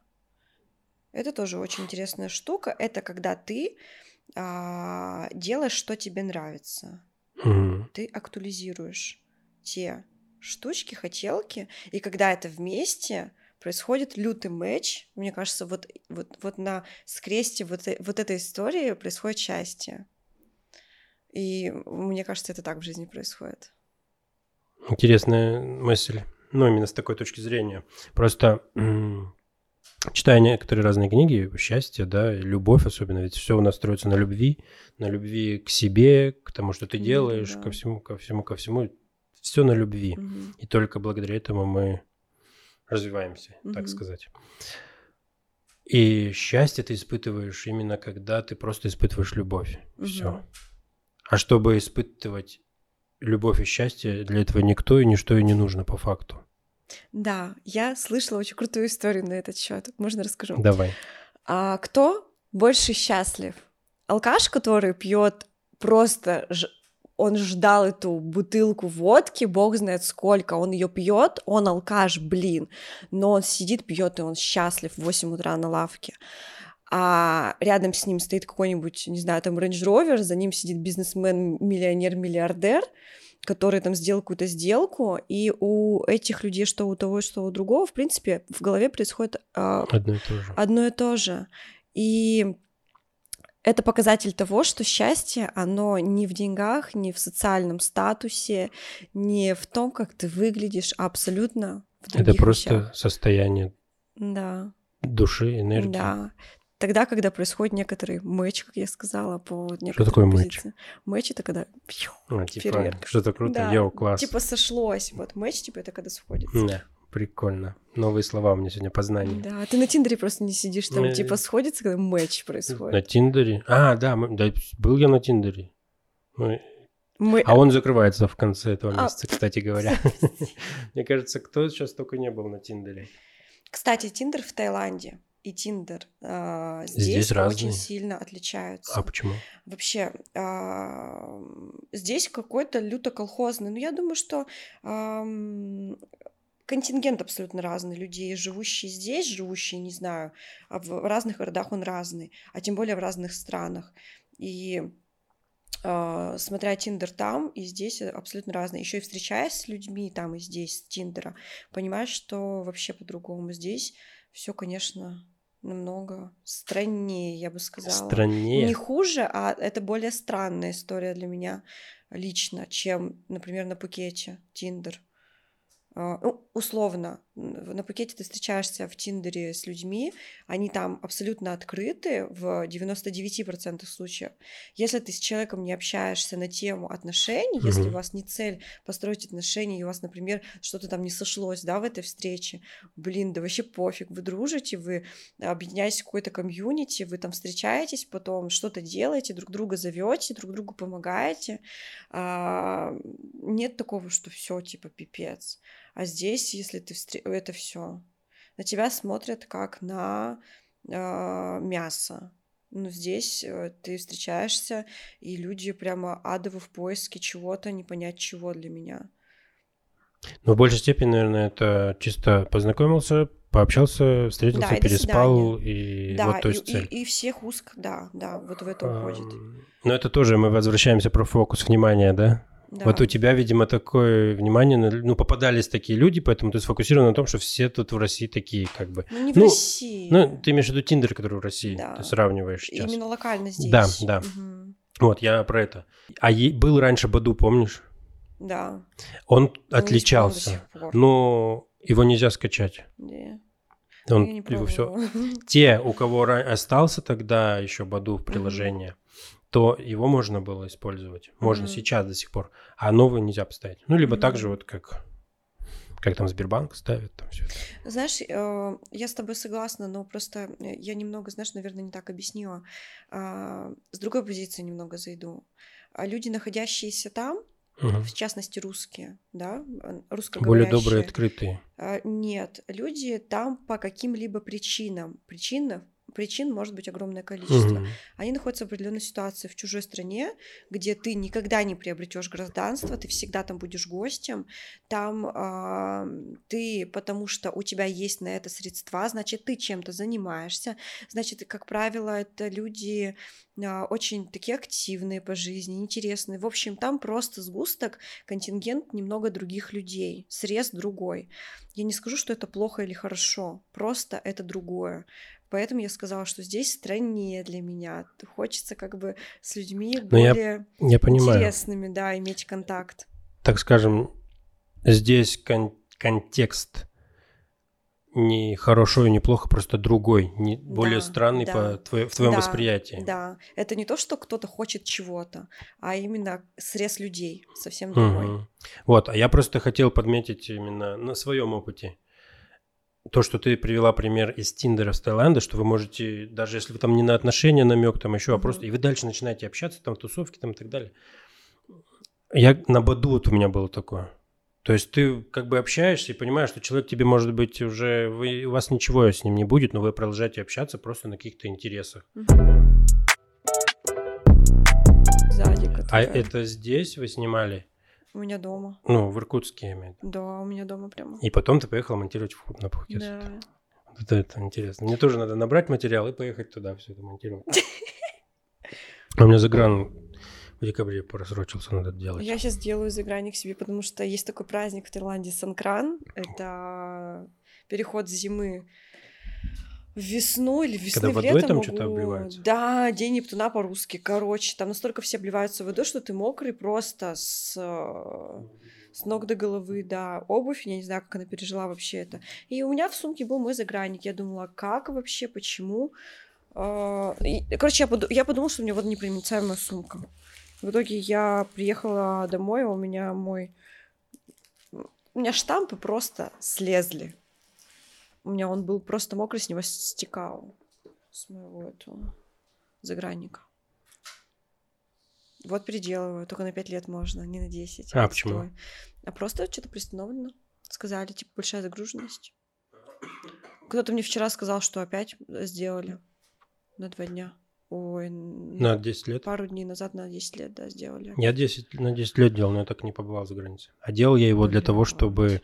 Это тоже очень интересная штука. Это когда ты а, делаешь, что тебе нравится. Mm-hmm. Ты актуализируешь те штучки, хотелки, и когда это вместе, происходит лютый матч. Мне кажется, вот, вот, вот на скресте вот, э, вот этой истории происходит счастье. И мне кажется, это так в жизни происходит. Интересная мысль. Ну, именно с такой точки зрения. Просто читая некоторые разные книги, счастье, да, любовь особенно, ведь все у нас строится на любви, на любви к себе, к тому, что ты делаешь, да. ко всему, ко всему, ко всему, все на любви. Угу. И только благодаря этому мы развиваемся, угу. так сказать. И счастье ты испытываешь именно когда ты просто испытываешь любовь. Угу. Все. А чтобы испытывать любовь и счастье, для этого никто и ничто и не нужно по факту. Да, я слышала очень крутую историю на этот счет. Можно расскажу? Давай. А кто больше счастлив? Алкаш, который пьет просто он ждал эту бутылку водки, бог знает сколько, он ее пьет, он алкаш, блин, но он сидит, пьет, и он счастлив в 8 утра на лавке. А рядом с ним стоит какой-нибудь, не знаю, там Range Rover, за ним сидит бизнесмен, миллионер, миллиардер, который там сделал какую-то сделку, и у этих людей, что у того, что у другого, в принципе, в голове происходит э, одно и то же. Одно и то же. И это показатель того, что счастье, оно не в деньгах, не в социальном статусе, не в том, как ты выглядишь, а абсолютно в других Это просто вещах. состояние да. души, энергии. Да. Тогда, когда происходит некоторый матч, как я сказала, по некоторым Что такое match? Match — это когда а, типа, что-то круто, да, yo, класс. Типа сошлось. Вот матч, типа, это когда сходится. Да. Прикольно. Новые слова у меня сегодня познания. Да, ты на Тиндере просто не сидишь, там э... типа сходится, когда матч происходит. На Тиндере? А, да, мы, да был я на Тиндере. Мы... Мы... А он закрывается в конце этого а, месяца, а... кстати говоря. (laughs) Мне кажется, кто сейчас только не был на Тиндере. Кстати, Тиндер в Таиланде и Тиндер э, здесь, здесь очень сильно отличаются. А почему? Вообще, э, здесь какой-то люто колхозный. Но ну, я думаю, что э, контингент абсолютно разный людей, живущие здесь, живущие, не знаю, а в разных городах он разный, а тем более в разных странах. И э, смотря Тиндер там и здесь абсолютно разные. Еще и встречаясь с людьми там и здесь, с Тиндера, понимаешь, что вообще по-другому. Здесь все, конечно, намного страннее, я бы сказала. Страннее. Не хуже, а это более странная история для меня лично, чем, например, на Пукете, Тиндер. А, ну, условно, на пакете ты встречаешься в Тиндере с людьми, они там абсолютно открыты в 99% случаев. Если ты с человеком не общаешься на тему отношений, mm-hmm. если у вас не цель построить отношения, и у вас, например, что-то там не сошлось, да, в этой встрече, блин, да вообще пофиг, вы дружите, вы объединяетесь в какой-то комьюнити, вы там встречаетесь, потом что-то делаете, друг друга зовете, друг другу помогаете. А, нет такого, что все типа пипец. А здесь, если ты встр... это все, на тебя смотрят как на э, мясо. Но здесь ты встречаешься, и люди прямо адово в поиске чего-то, не понять чего для меня. Ну, в большей степени, наверное, это чисто познакомился, пообщался, встретился, да, переспал, и да, вот то есть и, цель. И, и всех узк, да, да, вот в это уходит. Но это тоже мы возвращаемся про фокус внимания, да? Да. Вот у тебя, видимо, такое внимание, на, ну, попадались такие люди, поэтому ты сфокусирован на том, что все тут в России такие, как бы. Ну, не в ну, России. Ну, ты имеешь в виду Тиндер, который в России, да. ты сравниваешь сейчас. Именно локально здесь. Да, да. Угу. Вот, я про это. А е- был раньше Баду, помнишь? Да. Он, Он отличался, но его нельзя скачать. Да. Он, его все. Те, у (laughs) кого остался тогда еще Баду в приложении, mm то его можно было использовать. Можно mm-hmm. сейчас до сих пор. А новый нельзя поставить. Ну, либо mm-hmm. так же вот как как там Сбербанк ставит там все. Знаешь, э, я с тобой согласна, но просто э, я немного, знаешь, наверное, не так объяснила. А, с другой позиции немного зайду. А люди, находящиеся там, угу. в частности русские, да, русскоговорящие. Более добрые, открытые. А, нет, люди там по каким-либо причинам, причинам причин может быть огромное количество. Угу. Они находятся в определенной ситуации в чужой стране, где ты никогда не приобретешь гражданство, ты всегда там будешь гостем, там э, ты, потому что у тебя есть на это средства, значит, ты чем-то занимаешься, значит, как правило, это люди э, очень такие активные по жизни, интересные. В общем, там просто сгусток, контингент немного других людей, срез другой. Я не скажу, что это плохо или хорошо, просто это другое. Поэтому я сказала, что здесь страннее для меня. Хочется как бы с людьми Но более я, я понимаю. интересными, да, иметь контакт. Так скажем, здесь кон- контекст не хорошо и не плохо, просто другой, не да, более странный да, по твое, в твоем да, восприятии. Да, это не то, что кто-то хочет чего-то, а именно срез людей совсем другой. Угу. Вот, а я просто хотел подметить именно на своем опыте то, что ты привела пример из Тиндера с Таиланда, что вы можете, даже если вы там не на отношения намек, там еще, а просто, и вы дальше начинаете общаться, там, тусовки, там, и так далее. Я на Баду вот у меня было такое. То есть ты как бы общаешься и понимаешь, что человек тебе, может быть, уже, вы, у вас ничего с ним не будет, но вы продолжаете общаться просто на каких-то интересах. Сзади, а это здесь вы снимали? У меня дома. Ну, в Иркутске, я имею в виду. Да, у меня дома прямо. И потом ты поехала монтировать в, на Пхукет. Да. Вот это, это интересно. Мне тоже надо набрать материал и поехать туда все это монтировать. (laughs) А у меня загран в декабре просрочился, надо делать. Я сейчас делаю загранник себе, потому что есть такой праздник в Таиланде Санкран. Это переход зимы в весну или весны Когда в водой лето там могу... что-то обливаются? Да, день Нептуна по-русски. Короче, там настолько все обливаются водой, что ты мокрый просто с, с ног до головы, да. Обувь, я не знаю, как она пережила вообще это. И у меня в сумке был мой загранник. Я думала, как вообще, почему? А, короче, я, под... я подумала, что у меня вот непроницаемая сумка. В итоге я приехала домой, а у меня мой... У меня штампы просто слезли у меня он был просто мокрый, с него стекал. С моего этого загранника. Вот переделываю, только на 5 лет можно, не на 10. А, почему? А просто что-то пристановлено. Сказали, типа, большая загруженность. Кто-то мне вчера сказал, что опять сделали на два дня. Ой, на 10 лет? Пару дней назад на 10 лет, да, сделали. Я 10, на 10 лет делал, но я так не побывал за границей. А делал я его Блин, для того, чтобы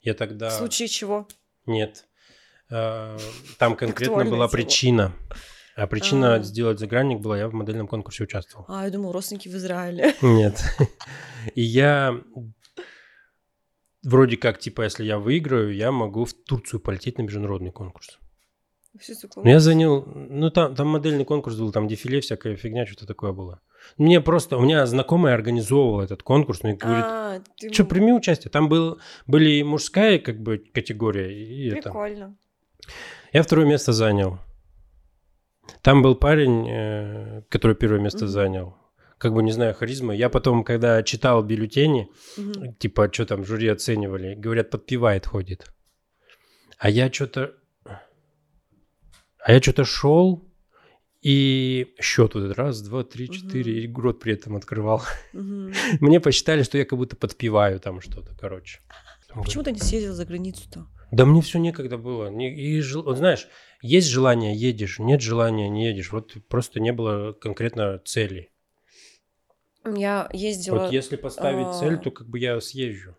я тогда... В случае чего? Нет. Э, там конкретно была причина. А причина а. сделать загранник была, я в модельном конкурсе участвовал. А, я думал, родственники в Израиле. Нет. И я вроде как, типа, если я выиграю, я могу в Турцию полететь на международный конкурс. Ну, я занял, ну там, там модельный конкурс был, там дефиле, всякая фигня, что-то такое было. Мне просто, у меня знакомая организовывала этот конкурс, мне говорит, а, ты... что, прими участие. Там был, были мужская как бы категория. И Прикольно. Это. Я второе место занял. Там был парень, э, который первое место mm-hmm. занял. Как бы, не знаю, харизма. Я потом, когда читал бюллетени, mm-hmm. типа, что там жюри оценивали, говорят, подпевает ходит. А я что-то а я что-то шел, и счет вот этот раз, два, три, четыре, угу. и рот при этом открывал. Угу. (laughs) Мне посчитали, что я как будто подпеваю там что-то, короче. А почему ты не съездил за границу-то? Да мне все некогда было. И, вот знаешь, есть желание, едешь, нет желания, не едешь. Вот просто не было конкретно цели. Я ездила... Вот если поставить а... цель, то как бы я съезжу.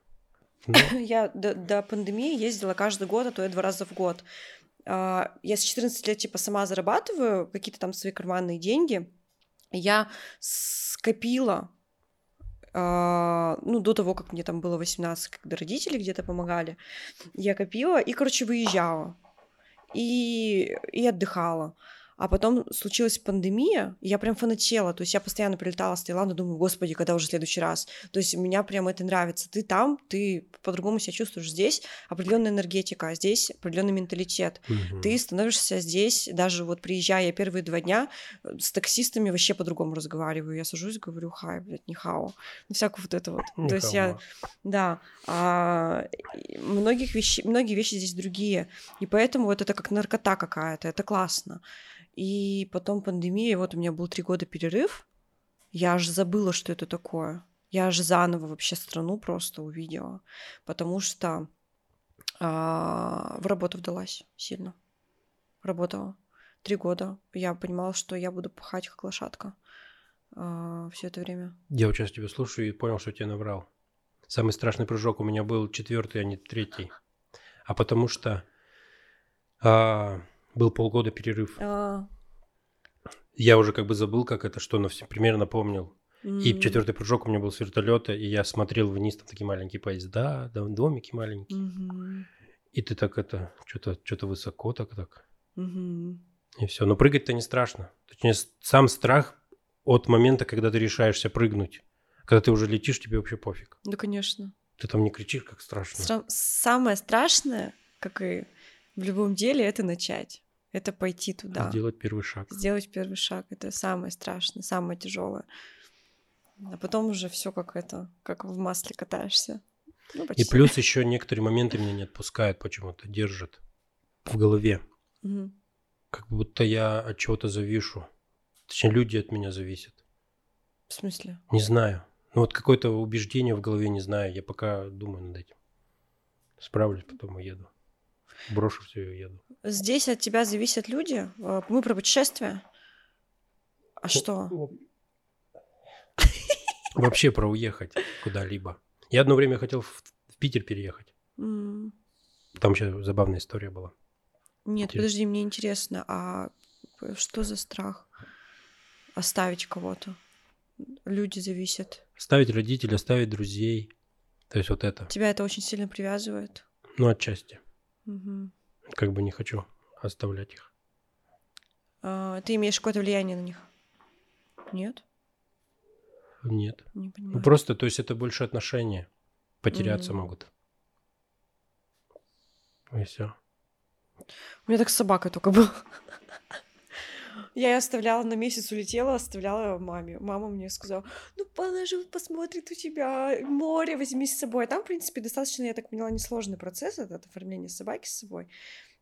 Но... (laughs) Я до, до пандемии ездила каждый год, а то и два раза в год. А, я с 14 лет типа сама зарабатываю какие-то там свои карманные деньги. Я скопила Uh, ну, до того, как мне там было 18, когда родители где-то помогали, я копила и, короче, выезжала и, и отдыхала. А потом случилась пандемия, и я прям фанатела. То есть я постоянно прилетала с Таиланда, думаю, господи, когда уже в следующий раз. То есть меня прям это нравится. Ты там, ты по-другому себя чувствуешь. Здесь определенная энергетика, а здесь определенный менталитет. Угу. Ты становишься здесь, даже вот приезжая первые два дня, э, с таксистами вообще по-другому разговариваю. Я сажусь, говорю, хай, блядь, не хао. Ну, всякое вот это вот. Не То есть я, да, а, многих вещи, многие вещи здесь другие. И поэтому вот это как наркота какая-то, это классно. И потом пандемия, вот у меня был три года перерыв, я аж забыла, что это такое. Я аж заново вообще страну просто увидела, потому что а, в работу вдалась сильно. Работала три года. Я понимала, что я буду пахать как лошадка а, все это время. Я вот сейчас тебя слушаю и понял, что я наврал. Самый страшный прыжок у меня был четвертый, а не третий. А потому что а, был полгода перерыв. А... Я уже как бы забыл, как это, что, но все примерно помнил. Mm. И четвертый прыжок у меня был с вертолета, и я смотрел вниз, там такие маленькие поезда, да, домики маленькие. Mm-hmm. И ты так это, что-то что высоко так так. Mm-hmm. И все. Но прыгать-то не страшно. Точнее, сам страх от момента, когда ты решаешься прыгнуть. Когда ты уже летишь, тебе вообще пофиг. Да, конечно. Ты там не кричишь, как страшно. Стра- самое страшное, как и в любом деле, это начать это пойти туда. Сделать первый шаг. Сделать первый шаг. Это самое страшное, самое тяжелое. А потом уже все как это, как в масле катаешься. Ну, И плюс еще некоторые моменты меня не отпускают почему-то, держат в голове. Угу. Как будто я от чего-то завишу. Точнее, люди от меня зависят. В смысле? Не знаю. Ну вот какое-то убеждение в голове не знаю. Я пока думаю над этим. Справлюсь, потом уеду. Брошу все и уеду. Здесь от тебя зависят люди. Э, мы про путешествия. А что? Вообще про уехать куда-либо. Я одно время хотел в, в Питер переехать. Mm. Там еще забавная история была. Нет, Интересно. подожди, мне интересно, а что за страх оставить кого-то? Люди зависят. Оставить родителей, оставить друзей. То есть вот это. Тебя это очень сильно привязывает? Ну, отчасти. Угу. Как бы не хочу оставлять их. А, ты имеешь какое-то влияние на них? Нет? Нет. Не понимаю. Ну, просто, то есть это больше отношения. Потеряться mm. могут. И все. У меня так с собакой только было. (laughs) Я ее оставляла на месяц, улетела, оставляла маме. Мама мне сказала, ну, положи, посмотрит у тебя море, возьми с собой. А там, в принципе, достаточно, я так поняла, несложный процесс, этот оформление собаки с собой.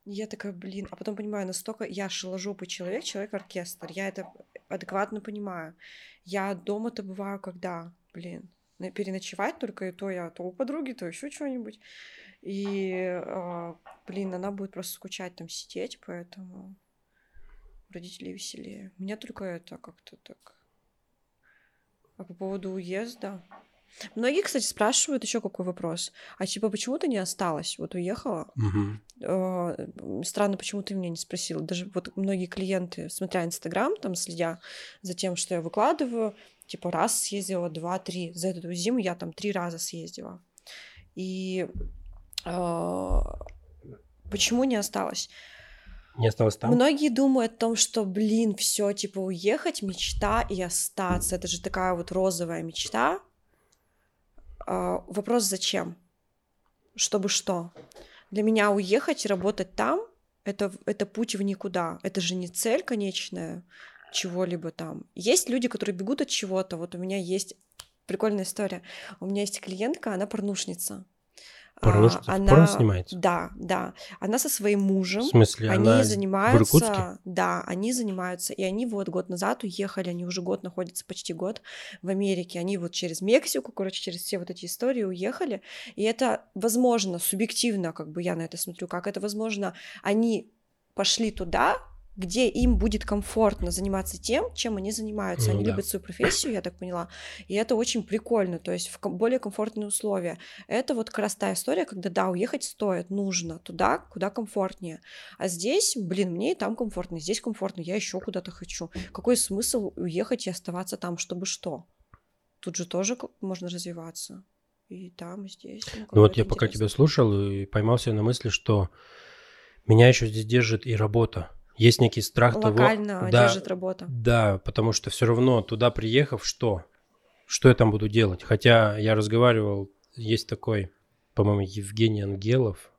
Я такая, блин, а потом понимаю, настолько я шиложопый человек, человек-оркестр, я это адекватно понимаю. Я дома-то бываю, когда, блин, переночевать только и то я то у подруги, то еще что-нибудь. И, э, блин, она будет просто скучать там сидеть, поэтому родителей веселее. Меня только это как-то так. А по поводу уезда? Многие, кстати, спрашивают еще какой вопрос. А типа, почему ты не осталась? Вот уехала. Угу. Странно, почему ты меня не спросила. Даже вот многие клиенты, смотря Инстаграм, там следя за тем, что я выкладываю, типа раз съездила, два, три. За эту зиму я там три раза съездила. И э, почему не осталась? Не осталось там? Многие думают о том, что, блин, все, типа, уехать, мечта и остаться. Это же такая вот розовая мечта. А, вопрос зачем? Чтобы что? Для меня уехать работать там это, это путь в никуда. Это же не цель конечная чего-либо там. Есть люди, которые бегут от чего-то. Вот у меня есть прикольная история. У меня есть клиентка, она порнушница. А, она, порно снимается? Да, да. Она со своим мужем. В смысле, они она занимаются, в Иркутске? Да, они занимаются. И они вот год назад уехали, они уже год находятся, почти год в Америке. Они вот через Мексику, короче, через все вот эти истории уехали. И это возможно, субъективно, как бы я на это смотрю, как это возможно, они пошли туда, где им будет комфортно заниматься тем, чем они занимаются. Ну, они да. любят свою профессию, я так поняла. И это очень прикольно, то есть в более комфортные условия. Это вот как раз та история, когда, да, уехать стоит, нужно туда, куда комфортнее. А здесь, блин, мне и там комфортно, здесь комфортно, я еще куда-то хочу. Какой смысл уехать и оставаться там, чтобы что? Тут же тоже можно развиваться. И там, и здесь. Ну, Ну вот я пока интересно. тебя слушал и поймался на мысли, что меня еще здесь держит и работа. Есть некий страх Локально того... Да, держит работа. Да, потому что все равно туда приехав, что? Что я там буду делать? Хотя я разговаривал, есть такой, по-моему, Евгений Ангелов,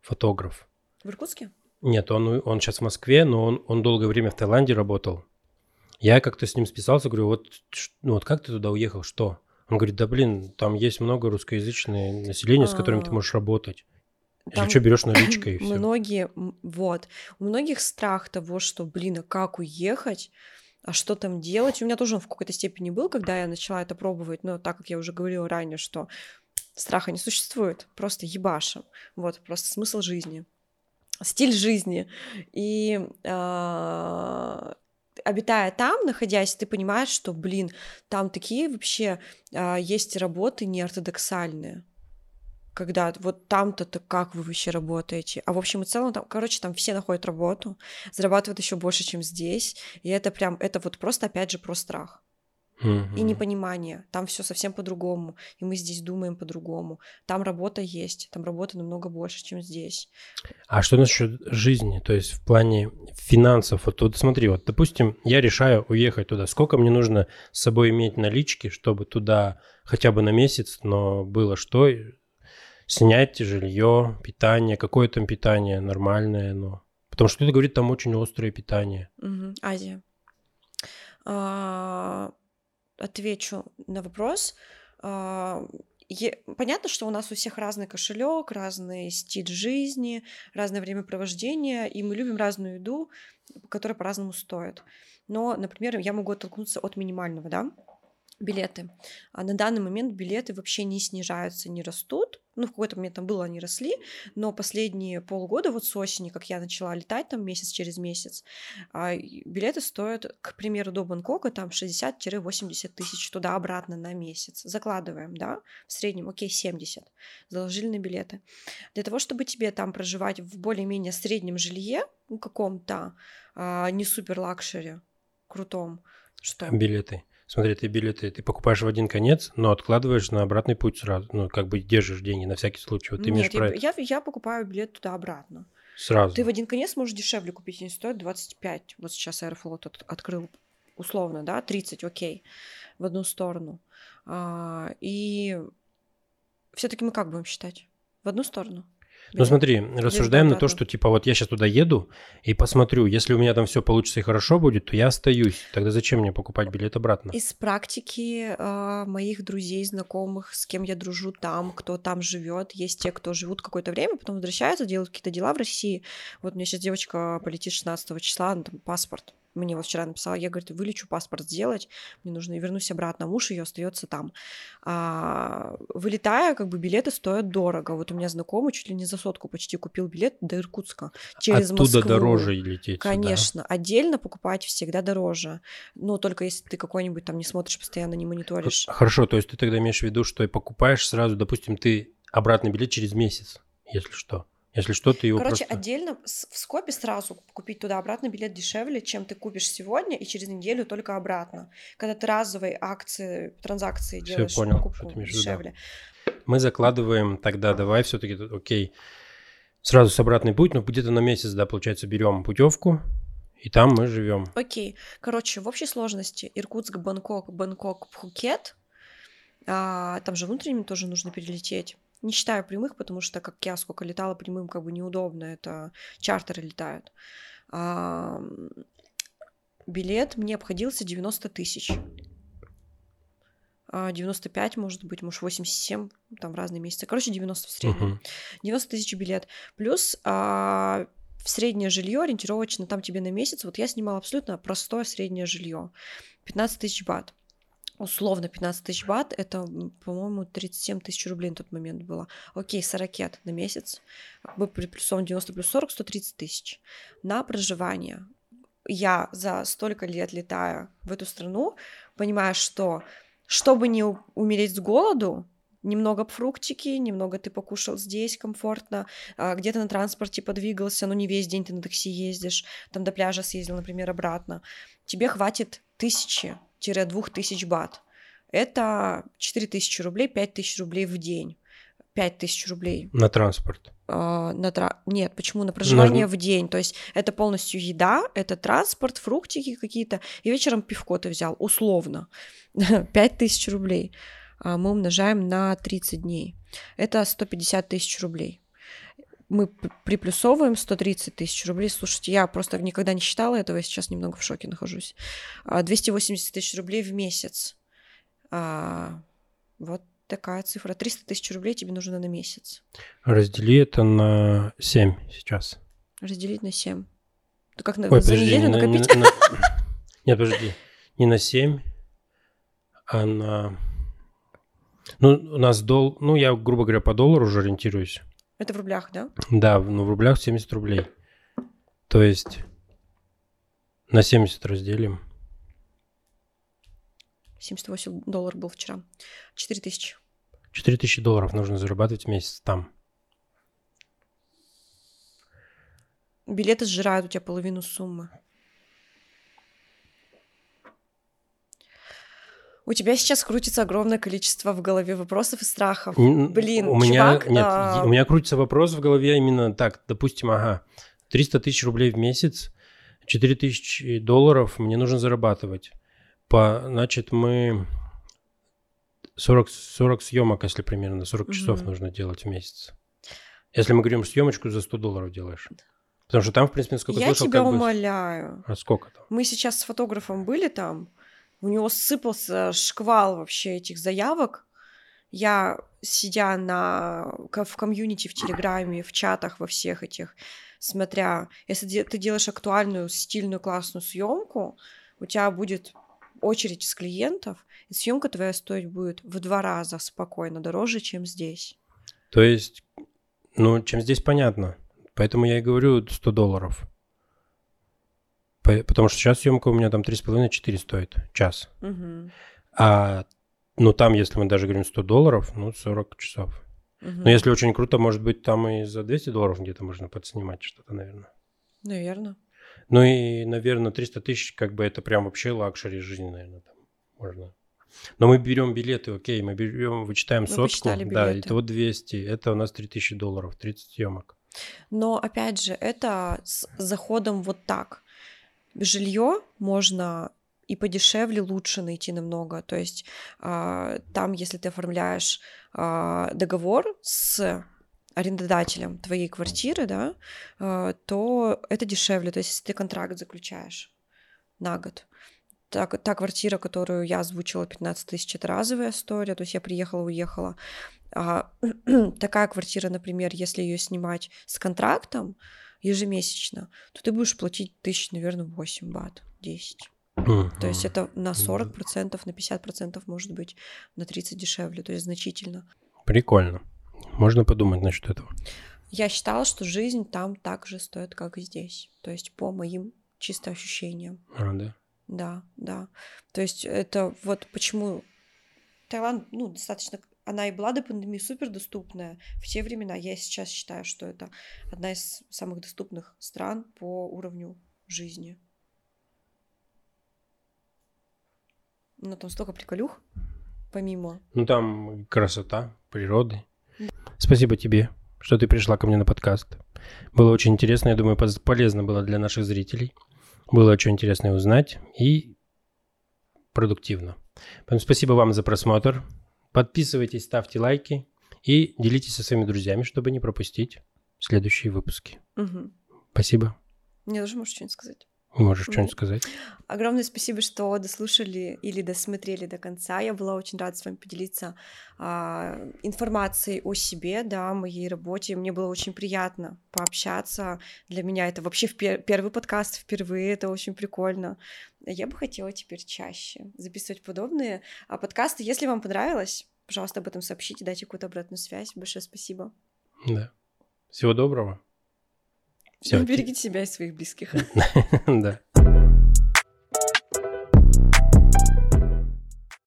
фотограф. В Иркутске? Нет, он, он сейчас в Москве, но он, он долгое время в Таиланде работал. Я как-то с ним списался, говорю, вот, ну, вот как ты туда уехал, что? Он говорит, да блин, там есть много русскоязычное население, с которым ты А. можешь работать. Если Там что, берешь наличкой и (clears throat) все. Многие, вот, у многих страх того, что, блин, а как уехать, а что там делать? У меня тоже он в какой-то степени был, когда я начала это пробовать, но так как я уже говорила ранее, что страха не существует, просто ебашим. Вот, просто смысл жизни, стиль жизни. И а, обитая там, находясь, ты понимаешь, что, блин, там такие вообще а, есть работы неортодоксальные когда вот там-то то как вы вообще работаете. А в общем и целом, там, короче, там все находят работу, зарабатывают еще больше, чем здесь. И это прям, это вот просто, опять же, про страх Мгм. и непонимание. Там все совсем по-другому, и мы здесь думаем по-другому. Там работа есть, там работы намного больше, чем здесь. А что насчет жизни? То есть в плане финансов? Вот, вот смотри, вот, допустим, я решаю уехать туда. Сколько мне нужно с собой иметь налички, чтобы туда хотя бы на месяц, но было что? Снять жилье, питание, какое там питание нормальное, но... Потому что кто-то говорит, там очень острое питание. Мгм. Азия. А, Отвечу на вопрос. А, е- Понятно, что у нас у всех разный кошелек, разный стиль жизни, разное времяпровождение, и мы любим разную еду, которая по-разному стоит. Но, например, я могу оттолкнуться от минимального, да? Билеты. А на данный момент билеты вообще не снижаются, не растут. Ну, в какой-то момент там было, они росли, но последние полгода, вот с осени, как я начала летать там месяц через месяц, а, билеты стоят, к примеру, до Бангкока там 60-80 тысяч туда-обратно на месяц. Закладываем, да, в среднем, окей, 70. Заложили на билеты. Для того, чтобы тебе там проживать в более-менее среднем жилье, ну, каком-то а, не супер luxury, крутом, что? Билеты. Смотри, ты билеты ты покупаешь в один конец, но откладываешь на обратный путь сразу. Ну, как бы держишь деньги на всякий случай. Вот ты Нет, я, я, я покупаю билет туда-обратно. сразу. Ты в один конец можешь дешевле купить, не стоит 25. Вот сейчас Аэрофлот от- открыл условно, да, 30, окей, в одну сторону. А, и все-таки мы как будем считать? В одну сторону? Ну смотри, рассуждаем на то, что типа вот я сейчас туда еду и посмотрю, если у меня там все получится и хорошо будет, то я остаюсь. Тогда зачем мне покупать билет обратно? Из практики а, моих друзей, знакомых, с кем я дружу там, кто там живет, есть те, кто живут какое-то время, потом возвращаются, делают какие-то дела в России. Вот у меня сейчас девочка полетит 16 числа, ну, там паспорт. Мне вот вчера написала, я, говорит, вылечу паспорт сделать, мне нужно вернусь обратно, муж ее остается там. А, вылетая, как бы билеты стоят дорого. Вот у меня знакомый чуть ли не за сотку почти купил билет до Иркутска через Оттуда Москву. дороже лететь. сюда. Конечно, отдельно покупать всегда дороже. Но только если ты какой-нибудь там не смотришь постоянно, не мониторишь. Хорошо, то есть ты тогда имеешь в виду, что и покупаешь сразу, допустим, ты обратный билет через месяц, если что. Если что, ты его Короче, просто... отдельно в скопе сразу купить туда обратно билет дешевле, чем ты купишь сегодня и через неделю только обратно. Когда ты разовые акции, транзакции делаешь понял, покупку что ты виду, да. дешевле. Мы закладываем тогда, давай все-таки, окей, сразу с обратный путь, но где-то на месяц, да, получается, берем путевку, и там мы живем. Окей. Короче, в общей сложности Иркутск, Бангкок, Бангкок, Пхукет. А, там же внутренними тоже нужно перелететь. Не считаю прямых, потому что, как я сколько летала прямым, как бы неудобно. Это чартеры летают. А, билет мне обходился 90 тысяч. 95, а, может быть, может, 87, там в разные месяцы. Короче, 90 в среднем. Uh-huh. 90 тысяч билет. Плюс а, в среднее жилье ориентировочно там тебе на месяц. Вот я снимала абсолютно простое среднее жилье. 15 тысяч бат условно 15 тысяч бат, это, по-моему, 37 тысяч рублей на тот момент было. Окей, 40 на месяц, бы при плюсом 90 плюс 40, 130 тысяч на проживание. Я за столько лет летаю в эту страну, понимаю, что чтобы не умереть с голоду, немного фруктики, немного ты покушал здесь комфортно, а, где-то на транспорте подвигался, но не весь день ты на такси ездишь, там до пляжа съездил, например, обратно. Тебе хватит тысячи 2000 бат. Это 4000 рублей, 5000 рублей в день. 5000 рублей. На транспорт? А, на тра... Нет, почему? На проживание на... в день. То есть это полностью еда, это транспорт, фруктики какие-то. И вечером пивко ты взял, условно. (laughs) 5000 рублей а мы умножаем на 30 дней. Это 150 тысяч рублей. Мы приплюсовываем 130 тысяч рублей. Слушайте, я просто никогда не считала этого, я сейчас немного в шоке нахожусь. 280 а, тысяч рублей в месяц. А, вот такая цифра. 300 тысяч рублей тебе нужно на месяц. Раздели это на 7 сейчас. Разделить на 7. Ты как на, Ой, за подожди, неделю на, накопить? На, на... (laughs) Нет, подожди. Не на 7, она... Ну, у нас дол... Ну, я, грубо говоря, по доллару уже ориентируюсь. Это в рублях, да? Да, ну, в рублях 70 рублей. То есть на 70 разделим. 78 долларов был вчера. 4 тысячи. 4 тысячи долларов нужно зарабатывать в месяц там. Билеты сжирают у тебя половину суммы. У тебя сейчас крутится огромное количество в голове вопросов и страхов. Блин, у меня чувак, нет, а... у меня крутится вопрос в голове именно так. Допустим, ага, 300 тысяч рублей в месяц, 4 тысячи долларов мне нужно зарабатывать. По, значит, мы 40, 40 съемок, если примерно 40 угу. часов нужно делать в месяц. Если мы говорим съемочку за 100 долларов делаешь. Потому что там, в принципе, сколько Я слышал, тебя как умоляю. Бы... А сколько там? Мы сейчас с фотографом были там у него сыпался шквал вообще этих заявок. Я, сидя на, в комьюнити, в Телеграме, в чатах во всех этих, смотря, если ты делаешь актуальную, стильную, классную съемку, у тебя будет очередь из клиентов, и съемка твоя стоить будет в два раза спокойно дороже, чем здесь. То есть, ну, чем здесь понятно. Поэтому я и говорю 100 долларов. Потому что сейчас съемка у меня там 3,5-4 стоит час. Угу. А ну там, если мы даже говорим 100 долларов, ну 40 часов. Угу. Но если очень круто, может быть, там и за 200 долларов где-то можно подснимать что-то, наверное. Наверное. Ну и, наверное, 300 тысяч, как бы это прям вообще luxury жизни, наверное, там можно. Но мы берем билеты, окей, мы берем, вычитаем мы сотку, да, это вот 200, это у нас 3000 долларов, 30 съемок. Но опять же, это с заходом вот так жилье можно и подешевле лучше найти намного. То есть э, там, если ты оформляешь э, договор с арендодателем твоей квартиры, да, э, то это дешевле. То есть если ты контракт заключаешь на год. Та, та квартира, которую я озвучила, 15 тысяч, это разовая история, то есть я приехала, уехала. А, (clears throat) такая квартира, например, если ее снимать с контрактом, ежемесячно, то ты будешь платить тысяч, наверное, 8 бат, 10. Uh-huh. То есть это на 40%, на 50% может быть, на 30% дешевле, то есть значительно. Прикольно. Можно подумать насчет этого. Я считала, что жизнь там так же стоит, как и здесь. То есть по моим чисто ощущениям. А, да? Да, да. То есть это вот почему Таиланд, ну, достаточно она и была до пандемии супер доступная в те времена. Я сейчас считаю, что это одна из самых доступных стран по уровню жизни. Но там столько приколюх, помимо. Ну там красота, природы. Спасибо тебе, что ты пришла ко мне на подкаст. Было очень интересно, я думаю, полезно было для наших зрителей. Было очень интересно узнать и продуктивно. Поэтому спасибо вам за просмотр. Подписывайтесь, ставьте лайки и делитесь со своими друзьями, чтобы не пропустить следующие выпуски. Угу. Спасибо. Мне тоже можешь что-нибудь сказать? Можешь mm. что-нибудь сказать? Огромное спасибо, что дослушали или досмотрели до конца. Я была очень рада с вами поделиться а, информацией о себе, да, о моей работе. Мне было очень приятно пообщаться. Для меня это вообще пер- первый подкаст впервые, это очень прикольно. Я бы хотела теперь чаще записывать подобные а, подкасты. Если вам понравилось, пожалуйста, об этом сообщите, дайте какую-то обратную связь. Большое спасибо. Да. Всего доброго. Все. Берегите себя и своих близких. (laughs) Да.